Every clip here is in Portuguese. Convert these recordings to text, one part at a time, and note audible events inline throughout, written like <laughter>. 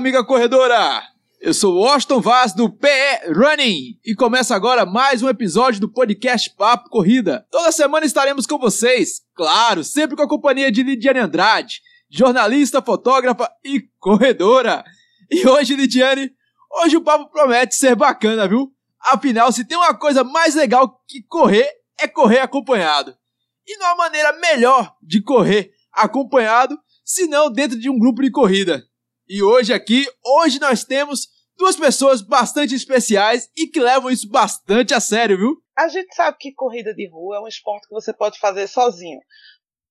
amiga corredora! Eu sou o Austin Vaz do PE Running e começa agora mais um episódio do podcast Papo Corrida. Toda semana estaremos com vocês, claro, sempre com a companhia de Lidiane Andrade, jornalista, fotógrafa e corredora. E hoje, Lidiane, hoje o papo promete ser bacana, viu? Afinal, se tem uma coisa mais legal que correr, é correr acompanhado. E não há maneira melhor de correr acompanhado senão dentro de um grupo de corrida. E hoje aqui, hoje nós temos duas pessoas bastante especiais e que levam isso bastante a sério, viu? A gente sabe que corrida de rua é um esporte que você pode fazer sozinho.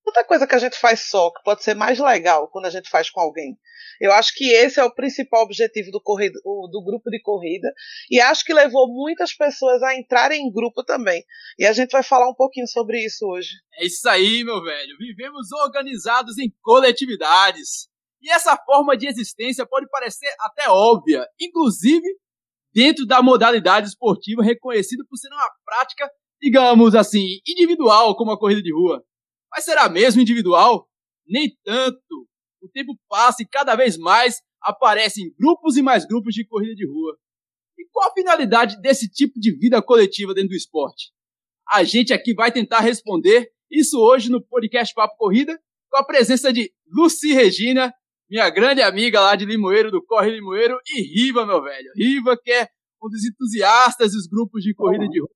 Outra coisa que a gente faz só, que pode ser mais legal quando a gente faz com alguém. Eu acho que esse é o principal objetivo do, corrida, do grupo de corrida e acho que levou muitas pessoas a entrarem em grupo também. E a gente vai falar um pouquinho sobre isso hoje. É isso aí, meu velho. Vivemos organizados em coletividades. E essa forma de existência pode parecer até óbvia, inclusive dentro da modalidade esportiva reconhecida por ser uma prática, digamos assim, individual como a corrida de rua. Mas será mesmo individual? Nem tanto. O tempo passa e cada vez mais aparecem grupos e mais grupos de corrida de rua. E qual a finalidade desse tipo de vida coletiva dentro do esporte? A gente aqui vai tentar responder isso hoje no podcast Papo Corrida, com a presença de Luci Regina, minha grande amiga lá de Limoeiro, do Corre Limoeiro, e Riva, meu velho. Riva, que é um dos entusiastas dos grupos de corrida de rua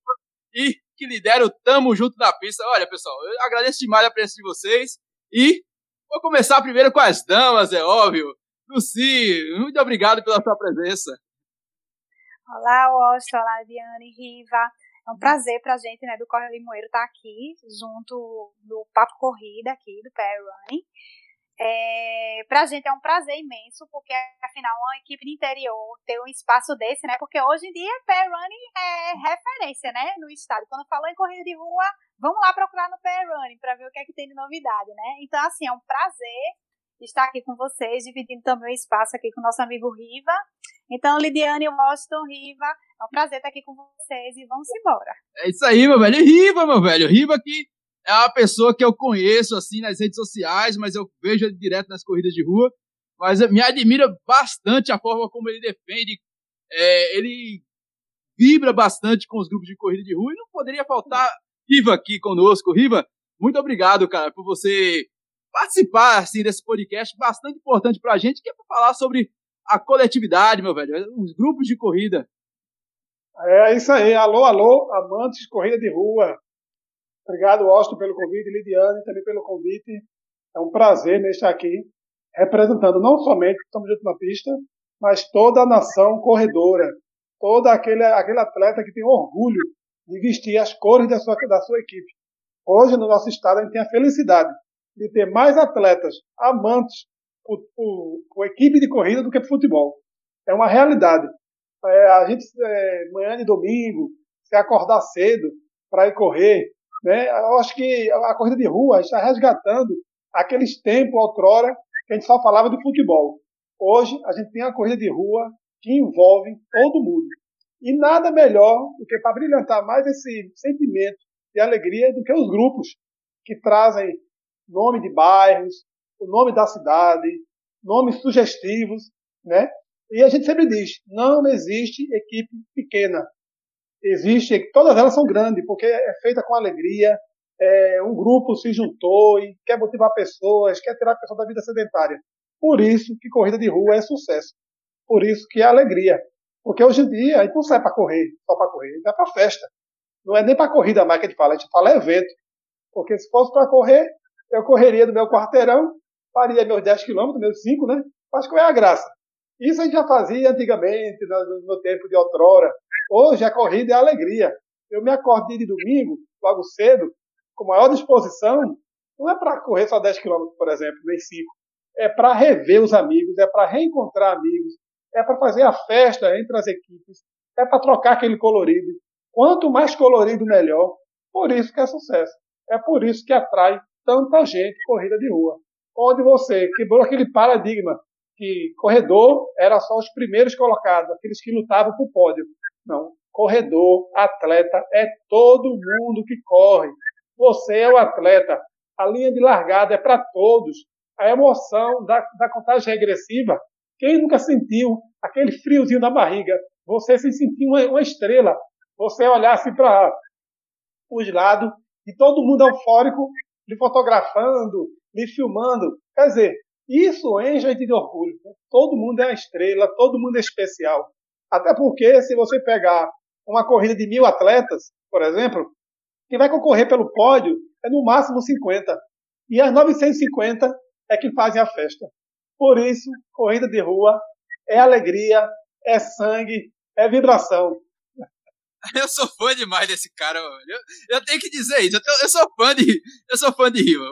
e que lidera o Tamo Junto na Pista. Olha, pessoal, eu agradeço demais a presença de vocês e vou começar primeiro com as damas, é óbvio. Luci, muito obrigado pela sua presença. Olá, Washington, olá, Diane, Riva. É um prazer pra gente, né, do Corre Limoeiro estar tá aqui, junto do Papo Corrida aqui, do PR Running. É, para a gente é um prazer imenso, porque afinal uma equipe de interior ter um espaço desse, né? Porque hoje em dia pair running é referência, né? No estado. Quando falou em corrida de rua, vamos lá procurar no pair running para ver o que é que tem de novidade, né? Então assim é um prazer estar aqui com vocês, dividindo também o espaço aqui com o nosso amigo Riva. Então, Lidiane, Washington, Riva, é um prazer estar aqui com vocês e vamos embora. É isso aí, meu velho. Riva, meu velho. Riva que é uma pessoa que eu conheço assim nas redes sociais, mas eu vejo ele direto nas corridas de rua. Mas me admira bastante a forma como ele defende. É, ele vibra bastante com os grupos de corrida de rua e não poderia faltar Riva aqui conosco. Riva, muito obrigado, cara, por você participar assim desse podcast bastante importante pra gente, que é para falar sobre a coletividade, meu velho, os grupos de corrida. É isso aí. Alô, alô, amantes de corrida de rua. Obrigado, Austin, pelo convite, Lidiane, também pelo convite. É um prazer né, estar aqui representando não somente o Estamos Juntos na Pista, mas toda a nação corredora, todo aquele, aquele atleta que tem orgulho de vestir as cores da sua, da sua equipe. Hoje, no nosso estado, a gente tem a felicidade de ter mais atletas amantes por equipe de corrida do que por futebol. É uma realidade. É, a gente, é, manhã de domingo, se acordar cedo para ir correr, né? Eu acho que a corrida de rua está resgatando aqueles tempos outrora que a gente só falava de futebol. Hoje a gente tem a corrida de rua que envolve todo mundo. E nada melhor do que para brilhantar mais esse sentimento de alegria do que os grupos que trazem nome de bairros, o nome da cidade, nomes sugestivos, né? E a gente sempre diz, não existe equipe pequena, existe, todas elas são grandes, porque é feita com alegria, é, um grupo se juntou e quer motivar pessoas, quer tirar a pessoa da vida sedentária. Por isso que corrida de rua é sucesso. Por isso que é alegria. Porque hoje em dia a gente não sai para correr, só para correr, a gente vai para festa. Não é nem para corrida mais que a gente fala, a gente fala evento. Porque se fosse para correr, eu correria do meu quarteirão, faria meus 10 quilômetros, meus 5, né? Acho que é a graça. Isso a gente já fazia antigamente, no meu tempo de outrora. Hoje a corrida é alegria. Eu me acordei de domingo, logo cedo, com maior disposição. Não é para correr só 10 km, por exemplo, nem 5. É para rever os amigos, é para reencontrar amigos, é para fazer a festa entre as equipes, é para trocar aquele colorido. Quanto mais colorido, melhor. Por isso que é sucesso. É por isso que atrai tanta gente corrida de rua. Onde você quebrou aquele paradigma que corredor era só os primeiros colocados, aqueles que lutavam o pódio. Não. Corredor, atleta, é todo mundo que corre. Você é o atleta. A linha de largada é para todos. a emoção da, da contagem regressiva. Quem nunca sentiu aquele friozinho na barriga? Você se sentir uma, uma estrela. Você olhar assim para os lados e todo mundo eufórico lhe fotografando, lhe filmando. Quer dizer, isso enche a gente de orgulho. Né? Todo mundo é uma estrela, todo mundo é especial. Até porque, se você pegar uma corrida de mil atletas, por exemplo, quem vai concorrer pelo pódio é no máximo 50. E as 950 é que fazem a festa. Por isso, corrida de rua é alegria, é sangue, é vibração. <laughs> Eu sou fã demais desse cara, eu, eu, tenho que dizer isso. Eu, eu, sou fã de, eu sou fã de Riva.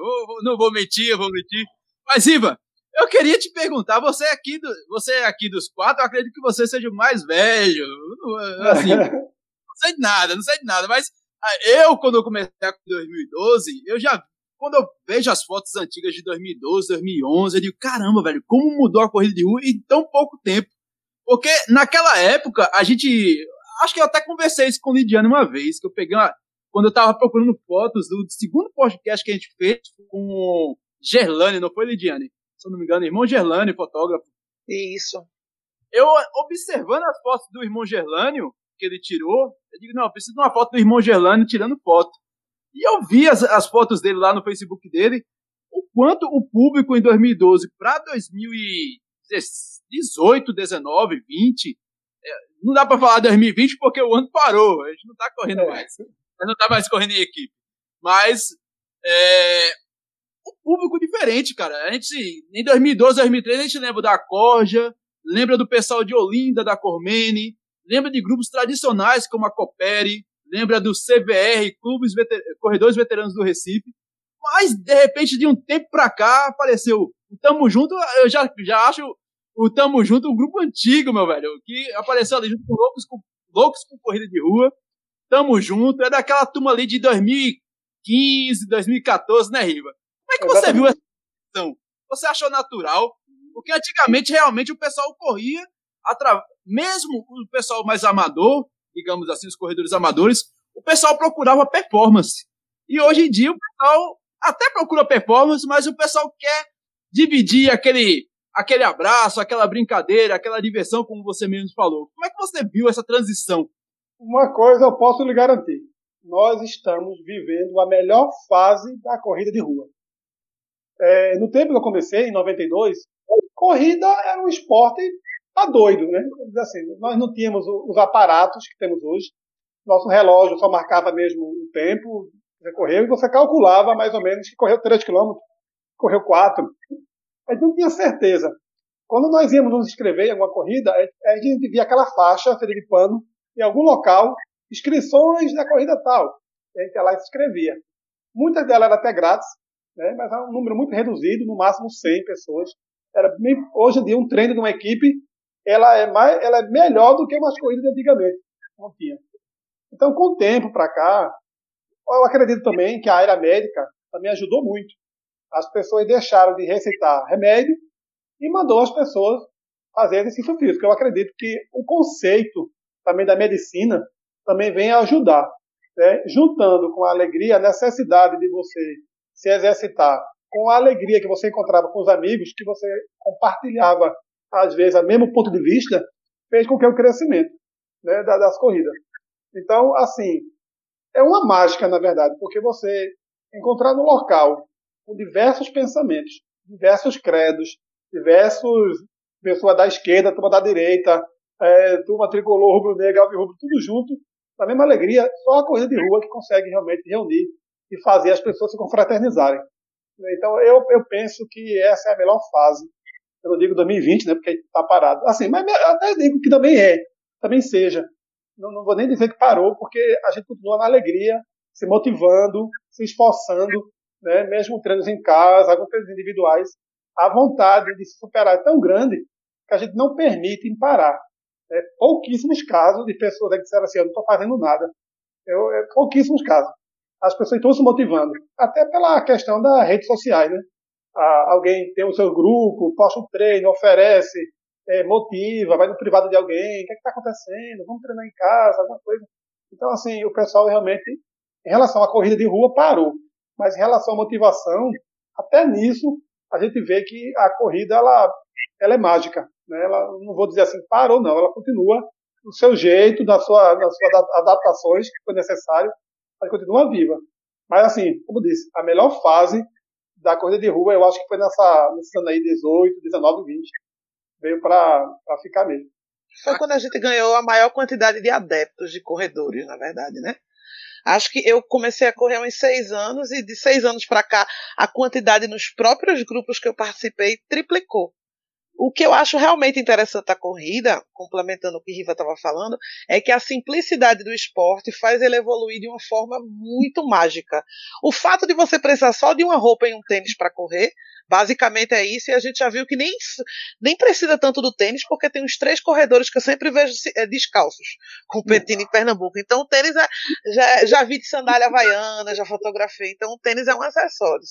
Não vou mentir, eu vou mentir. Mas Riva, eu queria te perguntar, você aqui, do, você aqui dos quatro, eu acredito que você seja o mais velho. Assim, <laughs> não sei de nada, não sei de nada. Mas ah, eu, quando eu comecei em 2012, eu já quando eu vejo as fotos antigas de 2012, 2011, eu digo, caramba, velho, como mudou a corrida de rua em tão pouco tempo. Porque naquela época, a gente. Acho que eu até conversei isso com o Lidiane uma vez, que eu peguei uma. Quando eu tava procurando fotos do segundo podcast que a gente fez com Gerlane, não foi, Lidiane? Se eu não me engano, irmão Gerlane, fotógrafo. Isso. Eu, observando as fotos do irmão Gerlânio, que ele tirou, eu digo, não, eu preciso de uma foto do irmão Gerlânio tirando foto. E eu vi as, as fotos dele lá no Facebook dele, o quanto o público em 2012 para 2018, 19, 20, não dá para falar 2020 porque o ano parou, a gente não está correndo é. mais, não está mais correndo em equipe. Mas é, o público diferente, cara. A gente, em 2012, 2013, a gente lembra da Corja, lembra do pessoal de Olinda, da Cormene, lembra de grupos tradicionais como a Copere, lembra do CVR, Clubes Veter Corredores Veteranos do Recife, mas de repente de um tempo pra cá apareceu o Tamo Junto, eu já, já acho o Tamo Junto um grupo antigo, meu velho, que apareceu ali junto com Loucos com, Loucos com Corrida de Rua, Tamo Junto, é daquela turma ali de 2015, 2014, né, Riva? Como é que você viu essa questão? Você achou natural? Porque antigamente realmente o pessoal corria, mesmo o pessoal mais amador, digamos assim, os corredores amadores, o pessoal procurava performance. E hoje em dia o pessoal até procura performance, mas o pessoal quer dividir aquele, aquele abraço, aquela brincadeira, aquela diversão, como você mesmo falou. Como é que você viu essa transição? Uma coisa eu posso lhe garantir: nós estamos vivendo a melhor fase da corrida de rua. É, no tempo que eu comecei, em 92, corrida era um esporte tá doido, né? Assim, nós não tínhamos os aparatos que temos hoje. Nosso relógio só marcava mesmo o tempo, você correu, e você calculava mais ou menos que correu 3 km, correu 4. A gente não tinha certeza. Quando nós íamos nos inscrever em alguma corrida, a gente via aquela faixa de pano em algum local, inscrições da corrida tal. a gente ia lá e se inscrevia. Muitas delas eram até grátis, né? mas era um número muito reduzido, no máximo 100 pessoas. Era bem, hoje em dia um treino de uma equipe ela é, mais, ela é melhor do que umas corridas de antigamente. Não tinha. Então, com o tempo para cá, eu acredito também que a área médica também ajudou muito. As pessoas deixaram de receitar remédio e mandou as pessoas fazer exercício físico. Eu acredito que o conceito também da medicina também vem ajudar. Né? Juntando com a alegria, a necessidade de você se exercitar, com a alegria que você encontrava com os amigos, que você compartilhava às vezes, o mesmo ponto de vista, fez com que o crescimento né, das corridas. Então, assim, é uma mágica, na verdade, porque você encontrar no local com diversos pensamentos, diversos credos, diversos pessoas da esquerda, turma da direita, é, turma tricolor, rubro-negro, alvirrubro, tudo junto, na mesma alegria, só a corrida de rua que consegue realmente reunir e fazer as pessoas se confraternizarem. Então, eu, eu penso que essa é a melhor fase eu não digo 2020, né, porque está parado. Assim, mas até digo que também é, também seja. Não, não, vou nem dizer que parou, porque a gente continua na alegria, se motivando, se esforçando, né, mesmo treinos em casa, alguns treinos individuais. A vontade de se superar é tão grande que a gente não permite parar. É, pouquíssimos casos de pessoas que disseram assim, eu não estou fazendo nada. Eu, é, pouquíssimos casos. As pessoas estão se motivando. Até pela questão das redes sociais, né? alguém tem o seu grupo, posta um treino, oferece, é, motiva, vai no privado de alguém, o que é está acontecendo? Vamos treinar em casa, alguma coisa. Então, assim, o pessoal realmente, em relação à corrida de rua, parou. Mas em relação à motivação, até nisso, a gente vê que a corrida ela, ela é mágica. Né? Ela, não vou dizer assim, parou, não. Ela continua do seu jeito, das suas sua adaptações que foi necessário, mas continua viva. Mas, assim, como disse, a melhor fase da corrida de rua, eu acho que foi nessa, nesse ano aí, 18, 19, 20. Veio para ficar mesmo. Foi quando a gente ganhou a maior quantidade de adeptos de corredores, na verdade, né? Acho que eu comecei a correr há uns seis anos e de seis anos para cá a quantidade nos próprios grupos que eu participei triplicou. O que eu acho realmente interessante da corrida, complementando o que Riva estava falando, é que a simplicidade do esporte faz ele evoluir de uma forma muito mágica. O fato de você precisar só de uma roupa e um tênis para correr, basicamente é isso, e a gente já viu que nem, nem precisa tanto do tênis, porque tem uns três corredores que eu sempre vejo é, descalços, competindo em Pernambuco. Então o tênis é, já, já vi de sandália havaiana, já fotografei, então o tênis é um acessório,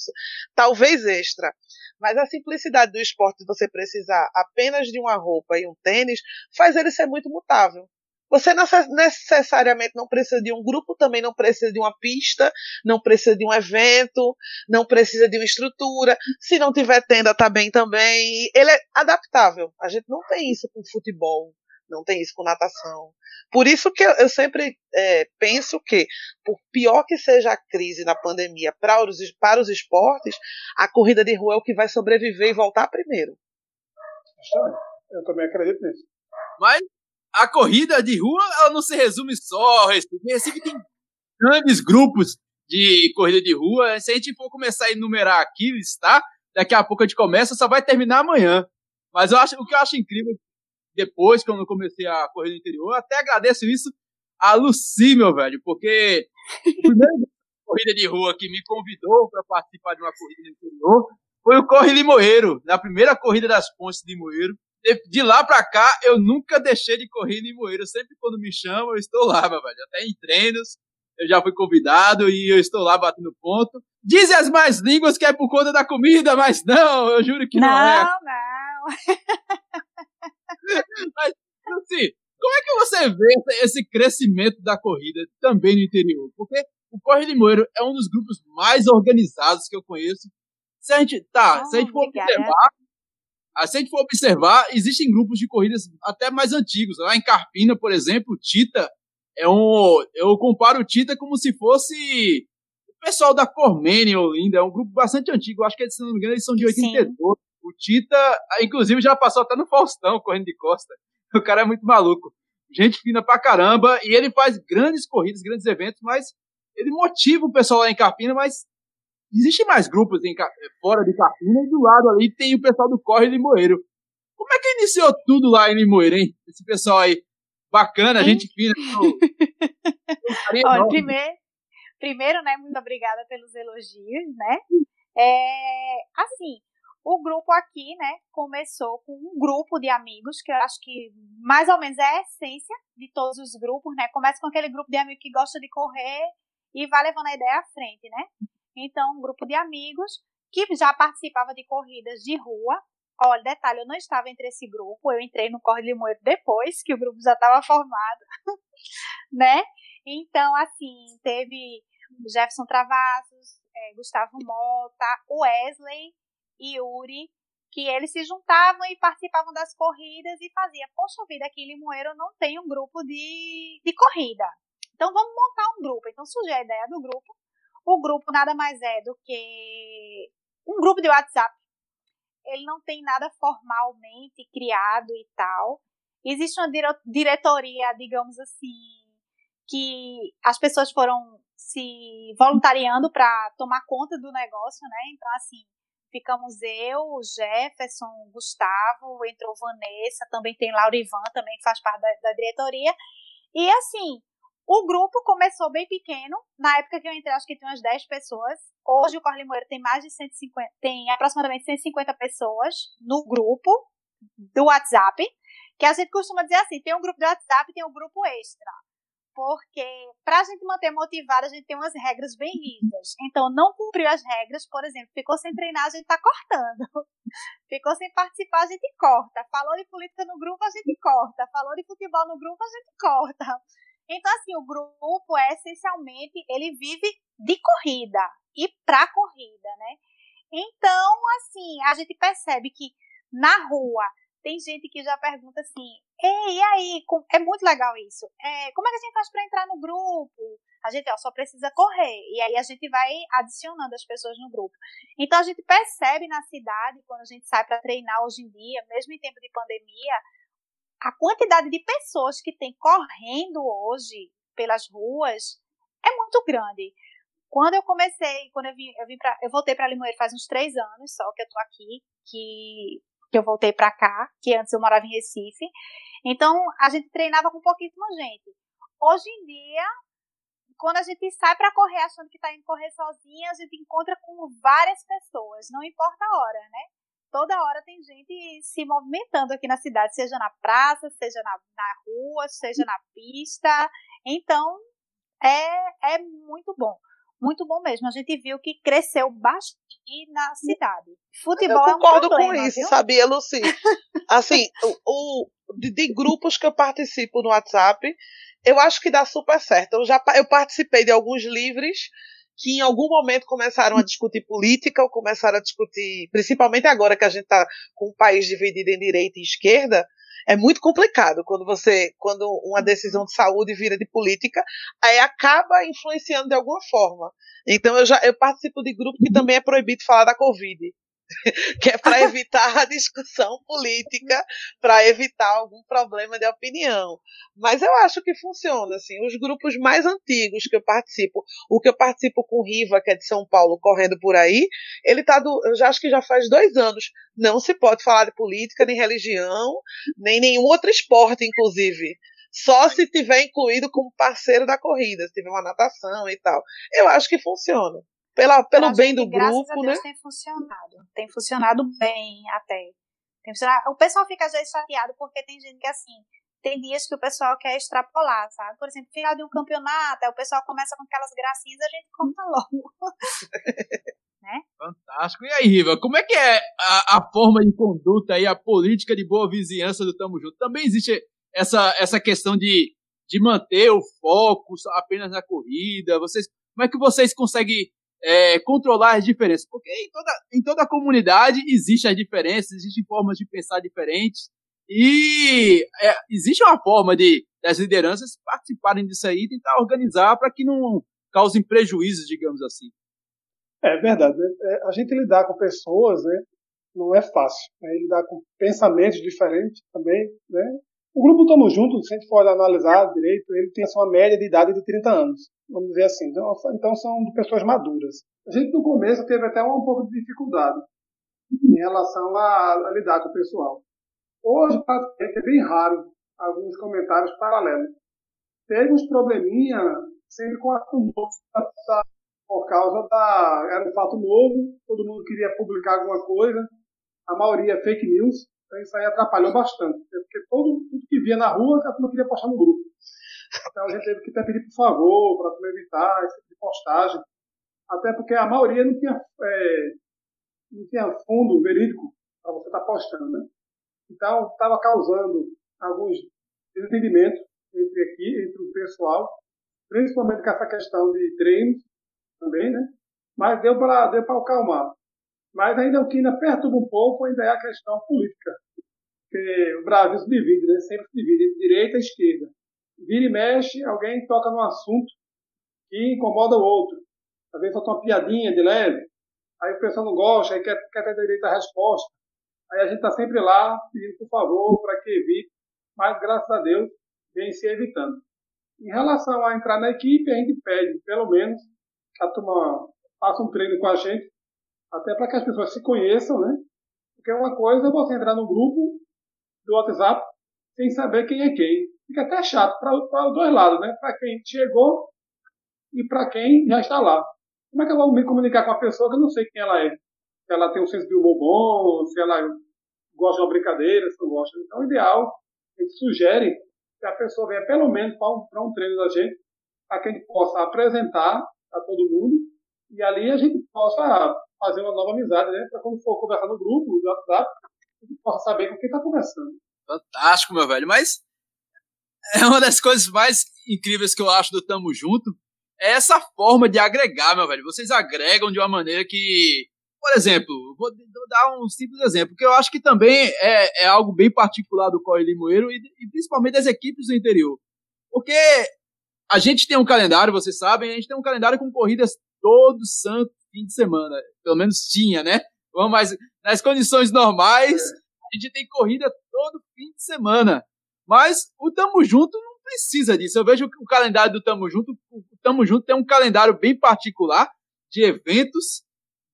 talvez extra. Mas a simplicidade do esporte de você precisar apenas de uma roupa e um tênis faz ele ser muito mutável. Você necessariamente não precisa de um grupo, também não precisa de uma pista, não precisa de um evento, não precisa de uma estrutura. Se não tiver tenda, tá bem também. Ele é adaptável. A gente não tem isso com futebol, não tem isso com natação. Por isso que eu sempre é, penso que, por pior que seja a crise na pandemia para os, para os esportes, a corrida de rua é o que vai sobreviver e voltar primeiro. Eu também acredito nisso. Mas a corrida de rua ela não se resume só ao Recife. Recife tem grandes grupos de corrida de rua. Se a gente for começar a enumerar aqui, listar, daqui a pouco a gente começa, só vai terminar amanhã. Mas eu acho, o que eu acho incrível depois, quando eu comecei a correr no interior. Até agradeço isso a Lucy, meu velho, porque a primeira <laughs> corrida de rua que me convidou para participar de uma corrida no interior foi o Corre Limoeiro, na primeira corrida das pontes de Limoeiro. De lá para cá, eu nunca deixei de correr em Limoeiro. Sempre quando me chamam, eu estou lá, meu velho. Até em treinos, eu já fui convidado e eu estou lá batendo ponto. Dizem as mais línguas que é por conta da comida, mas não, eu juro que não, não é. Não, não. <laughs> Mas, assim, como é que você vê esse crescimento da corrida também no interior? Porque o Corre Limoeiro é um dos grupos mais organizados que eu conheço. Se a gente, tá, oh, se a gente for obrigada. observar, se a gente for observar, existem grupos de corridas até mais antigos. Lá em Carpina, por exemplo, o Tita é um, eu comparo o Tita como se fosse o pessoal da Cormene Olinda, é um grupo bastante antigo, acho que se não me engano eles são de 82. Sim. O Tita, inclusive, já passou até no Faustão correndo de costa. <laughs> O cara é muito maluco. Gente fina pra caramba. E ele faz grandes corridas, grandes eventos, mas ele motiva o pessoal lá em Carpina, mas existe mais grupos em, fora de Carpina e do lado ali tem o pessoal do Corre Limoeiro. Como é que iniciou tudo lá em Limoeiro, hein? Esse pessoal aí. Bacana, gente fina. Olha, primeiro, primeiro, né, muito obrigada pelos elogios, né? É, assim, o grupo aqui, né, começou com um grupo de amigos, que eu acho que mais ou menos é a essência de todos os grupos, né? Começa com aquele grupo de amigos que gosta de correr e vai levando a ideia à frente, né? Então, um grupo de amigos que já participava de corridas de rua. Olha, detalhe, eu não estava entre esse grupo, eu entrei no Corre de Moeiro depois que o grupo já estava formado, <laughs> né? Então, assim, teve Jefferson Travassos, é, Gustavo Mota, Wesley, e Yuri, que eles se juntavam e participavam das corridas e faziam, poxa vida, aqui em Limoeiro não tem um grupo de, de corrida. Então vamos montar um grupo. Então surgiu a ideia do grupo. O grupo nada mais é do que um grupo de WhatsApp. Ele não tem nada formalmente criado e tal. Existe uma diretoria, digamos assim, que as pessoas foram se voluntariando para tomar conta do negócio, né? Então, assim, ficamos eu, Jefferson, Gustavo, entrou Vanessa, também tem Laura Ivan, também faz parte da, da, diretoria. E assim, o grupo começou bem pequeno. Na época que eu entrei, acho que tinha umas 10 pessoas. Hoje o Corre Moeiro tem mais de 150, tem aproximadamente 150 pessoas no grupo do WhatsApp. Que a gente costuma dizer assim: tem um grupo do WhatsApp e tem um grupo extra porque para a gente manter motivado, a gente tem umas regras bem rígidas. Então, não cumpriu as regras, por exemplo, ficou sem treinar, a gente está cortando. <laughs> Ficou sem participar, a gente corta. Falou de política no grupo, a gente corta. Falou de futebol no grupo, a gente corta. Então, assim, o grupo é essencialmente, ele vive de corrida e para corrida, né? Então, assim, a gente percebe que na rua tem gente que já pergunta assim: Ei, e aí? É muito legal isso. É, como é que a gente faz para entrar no grupo? A gente ó, só precisa correr. E aí a gente vai adicionando as pessoas no grupo. Então a gente percebe na cidade, quando a gente sai para treinar hoje em dia, mesmo em tempo de pandemia, a quantidade de pessoas que tem correndo hoje pelas ruas é muito grande. Quando eu comecei, quando eu vim, eu vim para, eu voltei para Limoeiro faz uns três anos só que eu tô aqui, que que eu voltei para cá, que antes eu morava em Recife. Então a gente treinava com pouquíssima gente. Hoje em dia, quando a gente sai para correr achando que está indo correr sozinha, a gente encontra com várias pessoas, não importa a hora, né? Toda hora tem gente se movimentando aqui na cidade, seja na praça, seja na, na rua, seja na pista. Então, é, é muito bom muito bom mesmo. A gente viu que cresceu bastante na cidade. Futebol eu concordo é um problema, com isso, viu? sabia, Luci? <laughs> Assim, o, o de, de, grupos que eu participo no WhatsApp, eu acho que dá super certo. Eu já eu participei de alguns livres que em algum momento começaram a discutir política, ou começaram a discutir, principalmente agora que a gente está com o país dividido em direita e esquerda, é muito complicado quando você, quando uma decisão de saúde vira de política, aí acaba influenciando de alguma forma. Então eu já eu participo de grupo que também é proibido falar da Covid. Que é para evitar a discussão política, para evitar algum problema de opinião. Mas eu acho que funciona, assim, os grupos mais antigos que eu participo, o que eu participo com Riva, que é de São Paulo, correndo por aí, ele tá do, eu já acho que já faz dois anos, não se pode falar de política, nem religião, nem nenhum outro esporte, inclusive. Só se tiver incluído como parceiro da corrida, se tiver uma natação e tal. Eu acho que funciona pela, pelo bem do grupo, a Deus, né? Tem funcionado. Tem funcionado bem até. Tem funcionado. O pessoal fica às vezes chateado porque tem gente que assim. Tem dias que o pessoal quer extrapolar, sabe? Por exemplo, final de um campeonato, aí o pessoal começa com aquelas gracinhas, a gente <laughs> conta logo. <laughs> né? Fantástico. E aí, Riva, como é que é a, a, forma de conduta e a política de boa vizinhança do Tamo Junto? Também existe essa, essa questão de, de manter o foco apenas na corrida? Vocês, como é que vocês conseguem é, controlar as diferenças. Porque em toda, em toda comunidade existem as diferenças, existem formas de pensar diferentes. E é, existe uma forma de das lideranças participarem disso aí e tentar organizar para que não causem prejuízos, digamos assim. É verdade. Né? É, a gente lidar com pessoas né, não é fácil. Né? Lidar com pensamentos diferentes também. Né? O grupo Tamo Junto, se a gente for analisar direito, ele tem uma média de idade de 30 anos vamos dizer assim. Então, então são de pessoas maduras. A gente no começo teve até um, pouco de dificuldade em relação a, a lidar com o pessoal. Hoje, praticamente, é bem raro alguns comentários paralelos. Teve uns probleminha sempre com a por causa da. Era um fato novo, todo mundo queria publicar alguma coisa, a maioria é fake news, então isso aí atrapalhou bastante. Porque todo mundo que via na rua, a turma queria postar no grupo. Então a gente teve que até pedir por favor para tu evitar esse tipo de postagem. Até porque a maioria não tinha, é, não tinha fundo verídico para você estar tá postando. Né? Então estava causando alguns desentendimentos entre aqui, entre o pessoal, principalmente com essa questão de treinos também, né? Mas deu para deu para acalmar. Mas ainda o que ainda perturba um pouco ainda é a questão política. Porque o Brasil se divide, né? Sempre se divide entre direita e esquerda vira e mexe, alguém toca num assunto que incomoda o outro. Às vezes solta uma piadinha de leve, aí o pessoal não gosta, aí quer, quer ter direito à resposta. Aí a gente está sempre lá pedindo por favor para que evite, mas graças a Deus vem se evitando. Em relação a entrar na equipe, a gente pede, pelo menos, que a turma faça um treino com a gente, até para que as pessoas se conheçam, né? Porque uma coisa é você entrar no grupo do WhatsApp sem saber quem é quem fica até chato para os dois lados, né? Para quem chegou e para quem já está lá. Como é que eu vou me comunicar com a pessoa que eu não sei quem ela é? Se ela tem um senso de humor bom, se ela gosta de uma brincadeira, se não gosta. Então, o ideal, a gente sugere que a pessoa venha pelo menos para um, um treino da gente, para que a gente possa apresentar a todo mundo e ali a gente possa fazer uma nova amizade, né? Para quando for conversar no grupo, no WhatsApp, possa saber com quem está conversando. Fantástico, meu velho. Mas é uma das coisas mais incríveis que eu acho do Tamo Junto. É essa forma de agregar, meu velho. Vocês agregam de uma maneira que por exemplo, vou dar um simples exemplo, que eu acho que também é, é algo bem particular do Corre Limoeiro e, e principalmente das equipes do interior. Porque a gente tem um calendário, vocês sabem, a gente tem um calendário com corridas todo santo fim de semana. Pelo menos tinha, né? Vamos mais. Nas condições normais, a gente tem corrida todo fim de semana. Mas o Tamo Junto não precisa disso. Eu vejo que o calendário do Tamo Junto, o Tamo Junto tem um calendário bem particular de eventos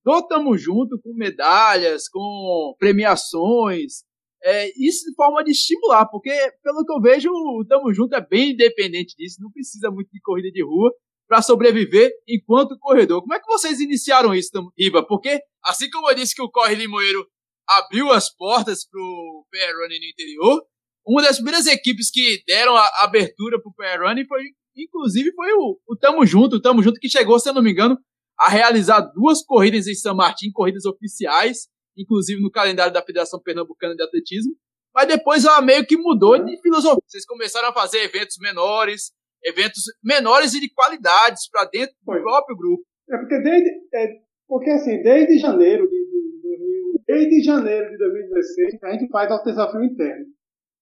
do Tamo Junto, com medalhas, com premiações. É, isso de forma de estimular, porque pelo que eu vejo, o Tamo Junto é bem independente disso, não precisa muito de corrida de rua para sobreviver enquanto corredor. Como é que vocês iniciaram isso, Iba? Porque, assim como eu disse que o Corre Limoeiro abriu as portas para o Running no interior, uma das primeiras equipes que deram a abertura para o Running foi, inclusive, foi o, o Tamo Junto. O Tamo Junto que chegou, se eu não me engano, a realizar duas corridas em São Martin, corridas oficiais, inclusive no calendário da Federação Pernambucana de Atletismo. Mas depois ela meio que mudou de filosofia. Vocês começaram a fazer eventos menores, eventos menores e de qualidades para dentro do Foi. próprio grupo. É porque desde, é, porque assim, desde janeiro de, de, de, desde janeiro de 2016 a gente faz o desafio interno,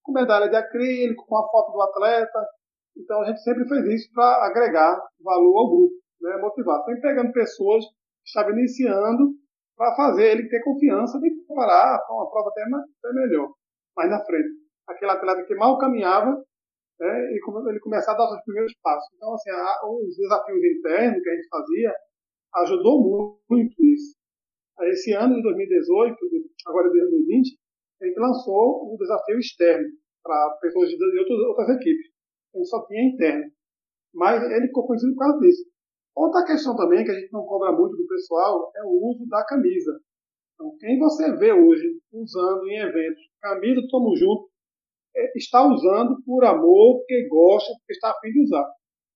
com medalha de acrílico, com a foto do atleta. Então a gente sempre fez isso para agregar valor ao grupo, né, motivar. Sempre pegando pessoas que estavam iniciando para fazer ele ter confiança de preparar para uma prova até, até melhor, mais na frente. Aquele atleta que mal caminhava né, e ele começar a dar os primeiros passos. Então, assim, os desafios internos que a gente fazia ajudou muito, muito isso. Esse ano de 2018, agora de 2020, a gente lançou o um desafio externo para pessoas de, outras equipes. A gente só tinha interno. Mas ele ficou conhecido por causa disso. Outra questão também que a gente não cobra muito do pessoal é o uso da camisa. Então, quem você vê hoje usando em eventos camisa Tamo Junto, está usando por amor, porque gosta, porque está afim de usar.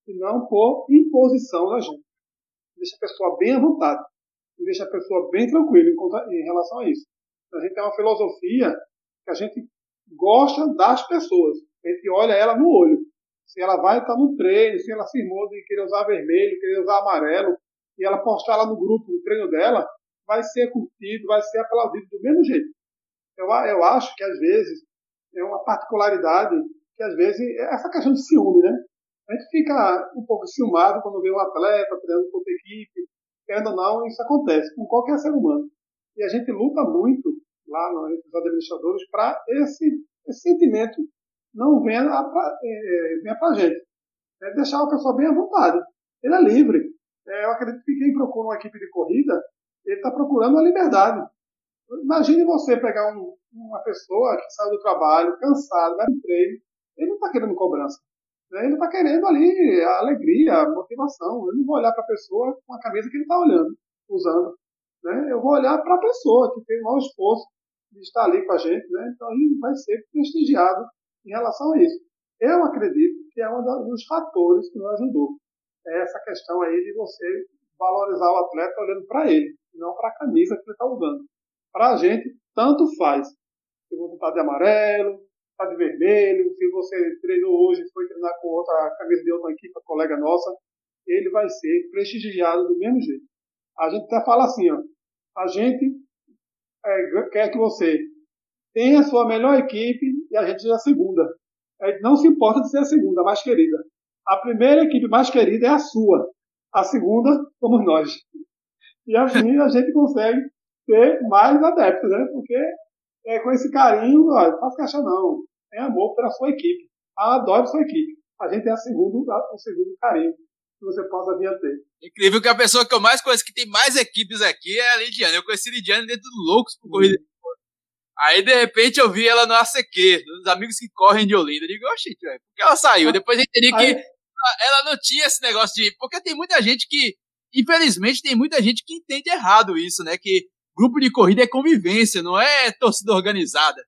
E não por imposição da gente. Deixa a pessoa bem à vontade. Deixa a pessoa bem tranquila em, em relação a isso. A gente tem uma filosofia que a gente gosta das pessoas. A gente olha ela no olho. Se ela vai estar no treino, se ela se irmou de querer usar vermelho, querer usar amarelo, e ela postar lá no grupo o treino dela, vai ser curtido, vai ser aplaudido do mesmo jeito. Eu, eu acho que às vezes é uma particularidade que às vezes é essa questão de ciúme, né? A gente fica um pouco ciumado quando vê um atleta treinando com outra equipe, querendo ou não, isso acontece com qualquer ser humano. E a gente luta muito lá nos administradores para esse, esse sentimento não venha para é, venha a gente. É deixar a pessoa bem à vontade. Ele é livre. É, eu acredito que quem procura uma equipe de corrida, ele está procurando a liberdade. Imagine você pegar um, uma pessoa que saiu do trabalho, cansado, vai no treino, ele não está querendo cobrança. Né? Ele está querendo ali a alegria, a motivação. Eu não vou olhar para a pessoa com a camisa que ele está olhando, usando. Né? Eu vou olhar para a pessoa que tem o maior esforço de estar ali com a gente. Né? Então ele vai ser prestigiado em relação a isso. Eu acredito que é um dos fatores que nos ajudou. É essa questão aí de você valorizar o atleta olhando para ele, não para a camisa que ele está usando. Para a gente, tanto faz. Se você está de amarelo, está de vermelho, se você treinou hoje foi treinar com outra camisa de outra equipe, colega nossa, ele vai ser prestigiado do mesmo jeito. A gente até fala assim, ó, a gente é, quer que você tenha a sua melhor equipe e a gente seja a segunda. Gente não se importa de ser a segunda, a mais querida. A primeira equipe mais querida é a sua. A segunda somos nós. E assim a gente consegue ter mais adeptos, né? Porque é, com esse carinho, ó, não faça caixa não. Tem amor pela sua equipe. Adore sua equipe. A gente é a segundo, o segundo carinho que você possa vir a ter. Incrível que a pessoa que eu mais conheço que tem mais equipes aqui é a Lidiane. Eu conheci a Lidiane dentro do Loucos por Corrida Aí, de repente, eu vi ela no ACQ, nos amigos que correm de Olinda. Eu digo, oxi, velho, por que ela saiu? Depois eu entendi que ela não tinha esse negócio de. Porque tem muita gente que. Infelizmente, tem muita gente que entende errado isso, né? Que grupo de corrida é convivência, não é torcida organizada.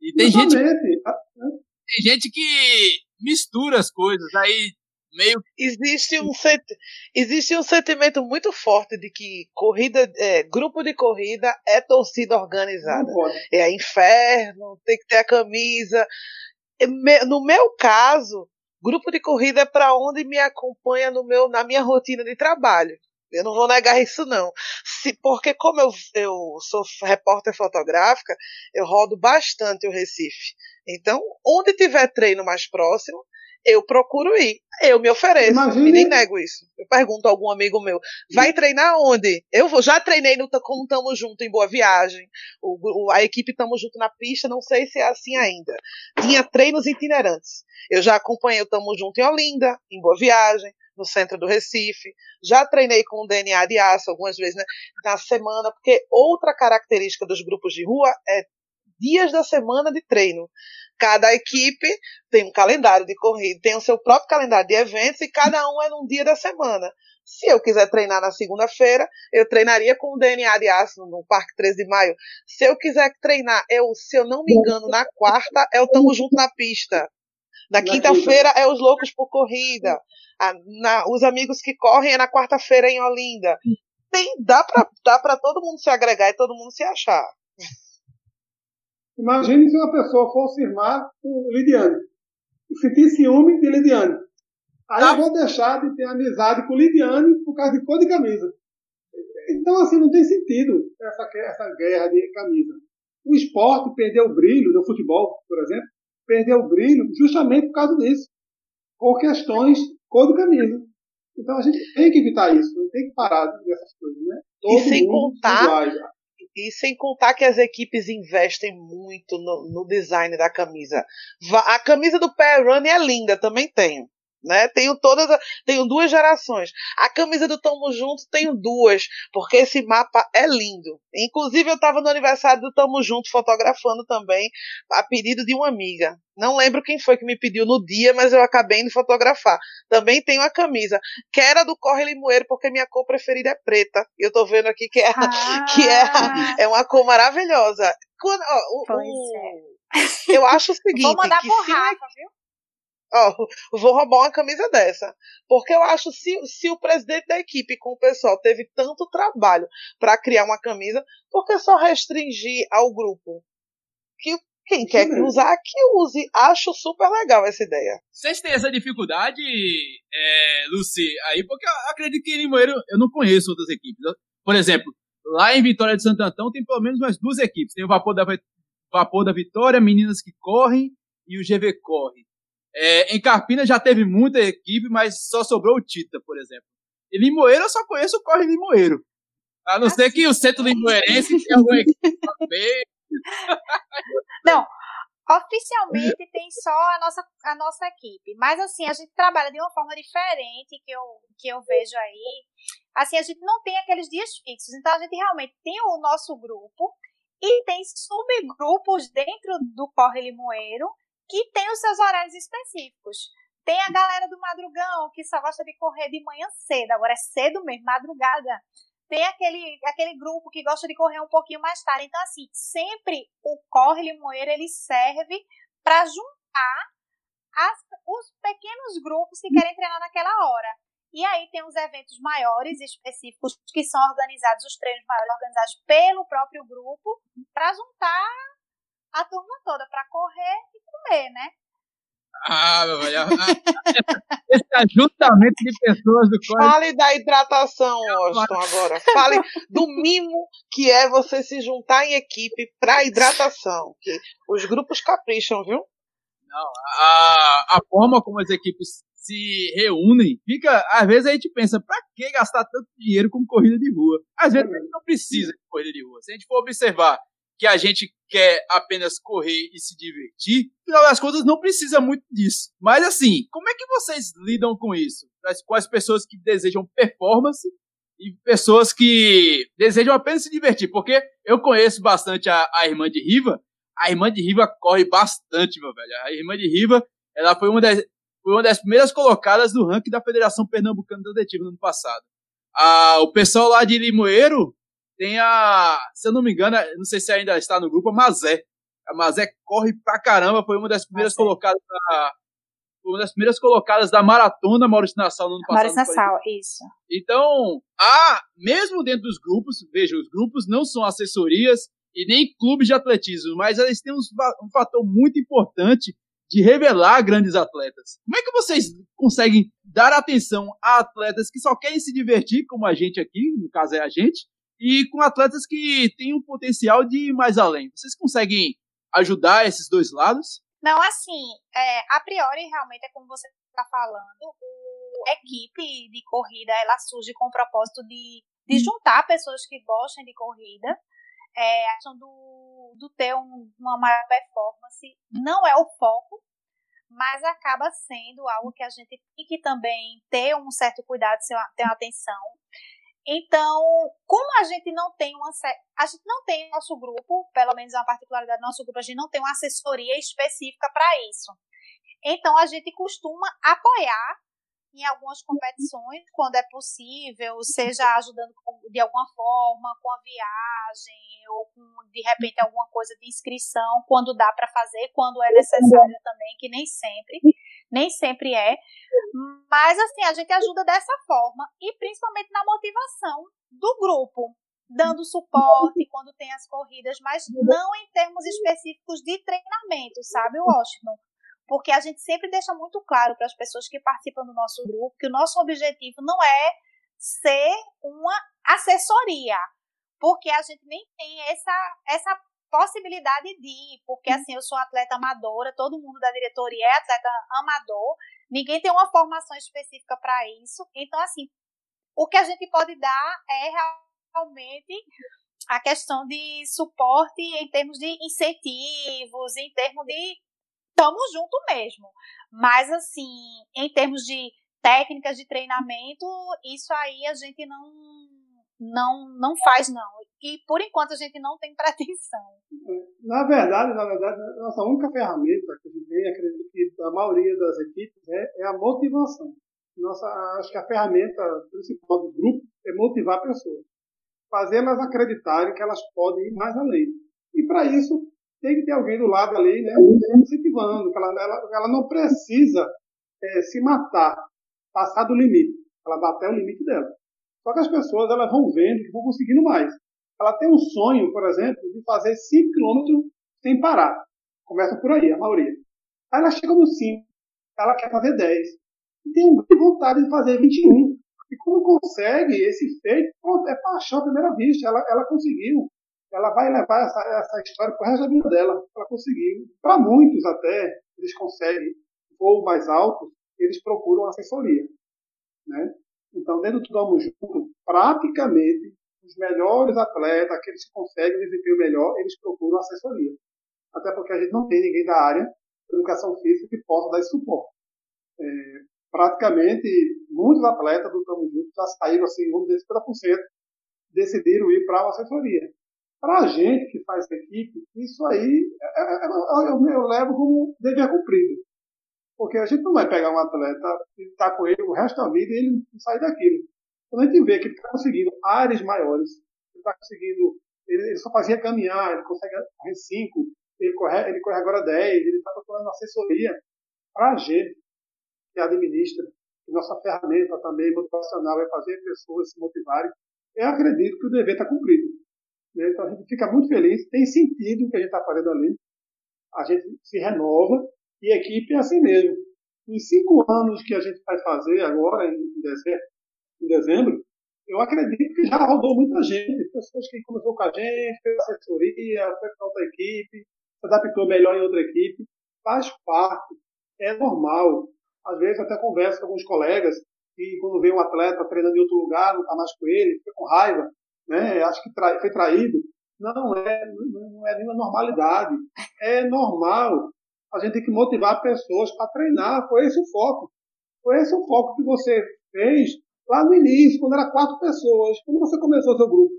E tem gente, tem gente que mistura as coisas, aí meio existe um set, existe um sentimento muito forte de que corrida é, grupo de corrida é torcida organizada. É inferno tem que ter a camisa. No meu caso grupo de corrida é para onde me acompanha no meu na minha rotina de trabalho Eu não vou negar isso, não. Se, porque, como eu, eu sou repórter fotográfica, eu rodo bastante o Recife. Então, onde tiver treino mais próximo, eu procuro ir. Eu me ofereço. Imagine... E nem nego isso. Eu pergunto a algum amigo meu: vai treinar onde? Eu vou, já treinei no Como Tamo Junto em Boa Viagem. O, o, a equipe Tamo Junto na pista, não sei se é assim ainda. Tinha treinos itinerantes. Eu já acompanhei o Tamo Junto em Olinda, em Boa Viagem, no centro do Recife. Já treinei com o DNA de aço algumas vezes né, na semana, porque outra característica dos grupos de rua é dias da semana de treino. Cada equipe tem um calendário de corrida, tem o seu próprio calendário de eventos e cada um é num dia da semana. Se eu quiser treinar na segunda-feira, eu treinaria com o DNA de aço no Parque 13 de Maio. Se eu quiser treinar, eu, se eu não me engano, na quarta, o Tamo Junto na Pista. Na quinta-feira é os Loucos por Corrida. A, na, os amigos que correm é na quarta-feira em Olinda. Tem, dá para dá pra todo mundo se agregar e todo mundo se achar. Imagine se uma pessoa fosse irmã com Lidiane. E sentir ciúme de Lidiane. Aí eu vou deixar de ter amizade com Lidiane por causa de cor de camisa. Então, assim, não tem sentido essa, essa guerra de camisa. O esporte perdeu o brilho no futebol, por exemplo, perdeu o brilho justamente por causa disso. Por questões cor de camisa. Então a gente tem que evitar isso, não tem que parar dessas coisas, né? Todo e sem contar iguais. E sem contar que as equipes investem muito no, no design da camisa. A camisa do Pair Run é linda, também tenho. Né? Tenho todas, tenho duas gerações. A camisa do Tamo Junto tenho duas, porque esse mapa é lindo. Inclusive eu estava no aniversário do Tamo Junto fotografando também, a pedido de uma amiga. Não lembro quem foi que me pediu no dia, mas eu acabei de fotografar. Também tenho a camisa, que era do Corre Limoeiro, porque minha cor preferida é preta. Eu tô vendo aqui que é, ah. que é, é uma cor maravilhosa. Quando, ó, o, o, é. Eu acho o seguinte. Vou mandar por Rafa, viu? Ó, vou roubar uma camisa dessa. Porque eu acho se, se o presidente da equipe com o pessoal teve tanto trabalho para criar uma camisa, por que só restringir ao grupo? Que quem quer que usar, que use. Acho super legal essa ideia. Vocês têm essa dificuldade, é, Lucy, aí? Porque eu acredito que em Limoeiro eu não conheço outras equipes. Por exemplo, lá em Vitória de Santo Antão tem pelo menos mais duas equipes. Tem o Vapor da, Vapor da Vitória, Meninas que Correm e o GV Corre. É, em Carpina já teve muita equipe, mas só sobrou o Tita, por exemplo. E Limoeiro eu só conheço o Corre Limoeiro. A não ser que o Centro Limoeirense tenha alguma equipe <laughs> Não, oficialmente tem só a nossa, a nossa equipe. Mas assim, a gente trabalha de uma forma diferente que eu, que eu vejo aí. Assim, a gente não tem aqueles dias fixos. Então a gente realmente tem o nosso grupo e tem subgrupos dentro do Corre Limoeiro que tem os seus horários específicos. Tem a galera do madrugão que só gosta de correr de manhã cedo, agora é cedo mesmo, madrugada. Tem aquele, aquele grupo que gosta de correr um pouquinho mais tarde. Então, assim, sempre o Corre Limoeiro ele serve para juntar as, os pequenos grupos que querem treinar naquela hora. E aí tem os eventos maiores específicos que são organizados, os treinos maiores organizados pelo próprio grupo, para juntar a turma toda para correr e comer, né? Ah, meu velho. <laughs> Esse ajuntamento de pessoas do corpo. Fale da hidratação, Austin, agora. Fale do mimo que é você se juntar em equipe para hidratação. Que os grupos capricham, viu? Não, a, a forma como as equipes se reúnem, fica. Às vezes a gente pensa, pra que gastar tanto dinheiro com corrida de rua? Às vezes a gente não precisa de corrida de rua. Se a gente for observar que a gente quer apenas correr e se divertir, no final das contas não precisa muito disso. Mas assim, como é que vocês lidam com isso? Com as pessoas que desejam performance e pessoas que desejam apenas se divertir? Porque eu conheço bastante a, a irmã de Riva. A irmã de Riva corre bastante, meu velho. A irmã de Riva, ela foi uma das, foi uma das primeiras colocadas do ranking da Federação Pernambucana de Atletismo no ano passado. Ah, o pessoal lá de Limoeiro tem a, se eu não me engano, não sei se ainda está no grupo, a Mazé. A Mazé corre pra caramba, foi uma das primeiras Mazé. colocadas da, uma das primeiras colocadas da maratona Maurício Nassau no ano passado. Maurício Nassau, isso. Então, há, mesmo dentro dos grupos, veja, os grupos não são assessorias e nem clubes de atletismo, mas eles têm um, um fator muito importante de revelar grandes atletas. Como é que vocês conseguem dar atenção a atletas que só querem se divertir, como a gente aqui, no caso é a gente, e com atletas que têm um potencial de ir mais além. Vocês conseguem ajudar esses dois lados? Não, assim, é, a priori realmente é como você está falando, a equipe de corrida ela surge com o propósito de, de juntar pessoas que gostem de corrida, é, a do, do ter um, uma maior performance não é o foco, mas acaba sendo algo que a gente tem que também ter um certo cuidado, ter uma atenção. Então, como a gente não tem uma a gente não tem nosso grupo, pelo menos é uma particularidade do nosso grupo, a gente não tem uma assessoria específica para isso. Então, a gente costuma apoiar em algumas competições, quando é possível, seja ajudando de alguma forma, com a viagem, ou com, de repente, alguma coisa de inscrição, quando dá para fazer, quando é necessário também, que nem sempre, nem sempre é. Mas, assim, a gente ajuda dessa forma, e principalmente na motivação do grupo, dando suporte quando tem as corridas, mas não em termos específicos de treinamento, sabe, Washington? porque a gente sempre deixa muito claro para as pessoas que participam do nosso grupo que o nosso objetivo não é ser uma assessoria, porque a gente nem tem essa, essa possibilidade de ir, porque assim, eu sou atleta amadora, todo mundo da diretoria é atleta amador, ninguém tem uma formação específica para isso, então assim, o que a gente pode dar é realmente a questão de suporte em termos de incentivos, em termos de estamos junto mesmo. Mas, assim, em termos de técnicas de treinamento, isso aí a gente não, não, não faz, não. E, por enquanto, a gente não tem pretensão. Na verdade, na verdade, a nossa única ferramenta que a gente tem, acredito que da maioria das equipes, é, é a motivação. Nossa, acho que a ferramenta principal do grupo é motivar pessoas. Fazer elas acreditarem que elas podem ir mais além. E para isso, tem que ter alguém do lado ali, né, incentivando, que ela, ela, ela não precisa é, se matar, passar do limite. Ela vai até o limite dela. Só que as pessoas elas vão vendo que vão conseguindo mais. Ela tem um sonho, por exemplo, de fazer 5 km sem parar. Começa por aí, a maioria. Aí ela chega no 5, ela quer fazer 10. E tem um vontade de fazer 21. E quando consegue esse feito, pronto, é paixão à primeira vista. Ela, ela conseguiu ela vai levar essa, essa história para o resto da vida dela. Ela conseguiu. Para muitos até, eles conseguem voo mais alto, eles procuram assessoria. Né? Então, dentro do Vamos Junto, praticamente, os melhores atletas, aqueles que conseguem desempenho melhor, eles procuram assessoria. Até porque a gente não tem ninguém da área de educação física que possa dar esse suporte. É, praticamente, muitos atletas do Tamo Junto já saíram, assim, vamos dizer, 50%, decidiram ir para a assessoria. Para a gente que faz equipe, isso aí é, é, é, eu, eu levo como dever cumprido. Porque a gente não vai pegar um atleta e estar tá com ele o resto da vida e ele não sair daquilo. Quando a gente vê que ele está conseguindo áreas maiores, ele está conseguindo, ele, ele, só fazia caminhar, ele consegue correr 5, ele corre, ele corre agora 10, ele está procurando assessoria. Para a gente que administra, que nossa ferramenta também motivacional é fazer pessoas se motivarem, eu acredito que o dever está cumprido. Né? Então a gente fica muito feliz, tem sentido o que a gente está fazendo ali, a gente se renova e equipe é assim mesmo. Em cinco anos que a gente vai fazer agora, em dezembro, em dezembro eu acredito que já rodou muita gente, pessoas que começou com a gente, fez assessoria, foi para outra equipe, se adaptou melhor em outra equipe, faz parte, é normal. Às vezes até converso com alguns colegas que quando vê um atleta treinando em outro lugar, não está mais com ele, fica com raiva né, acho que tra foi traído. Não é, não é nenhuma normalidade. É normal. A gente tem que motivar pessoas para treinar. Foi esse o foco. Foi esse o foco que você fez lá no início, quando era quatro pessoas. Quando você começou seu grupo,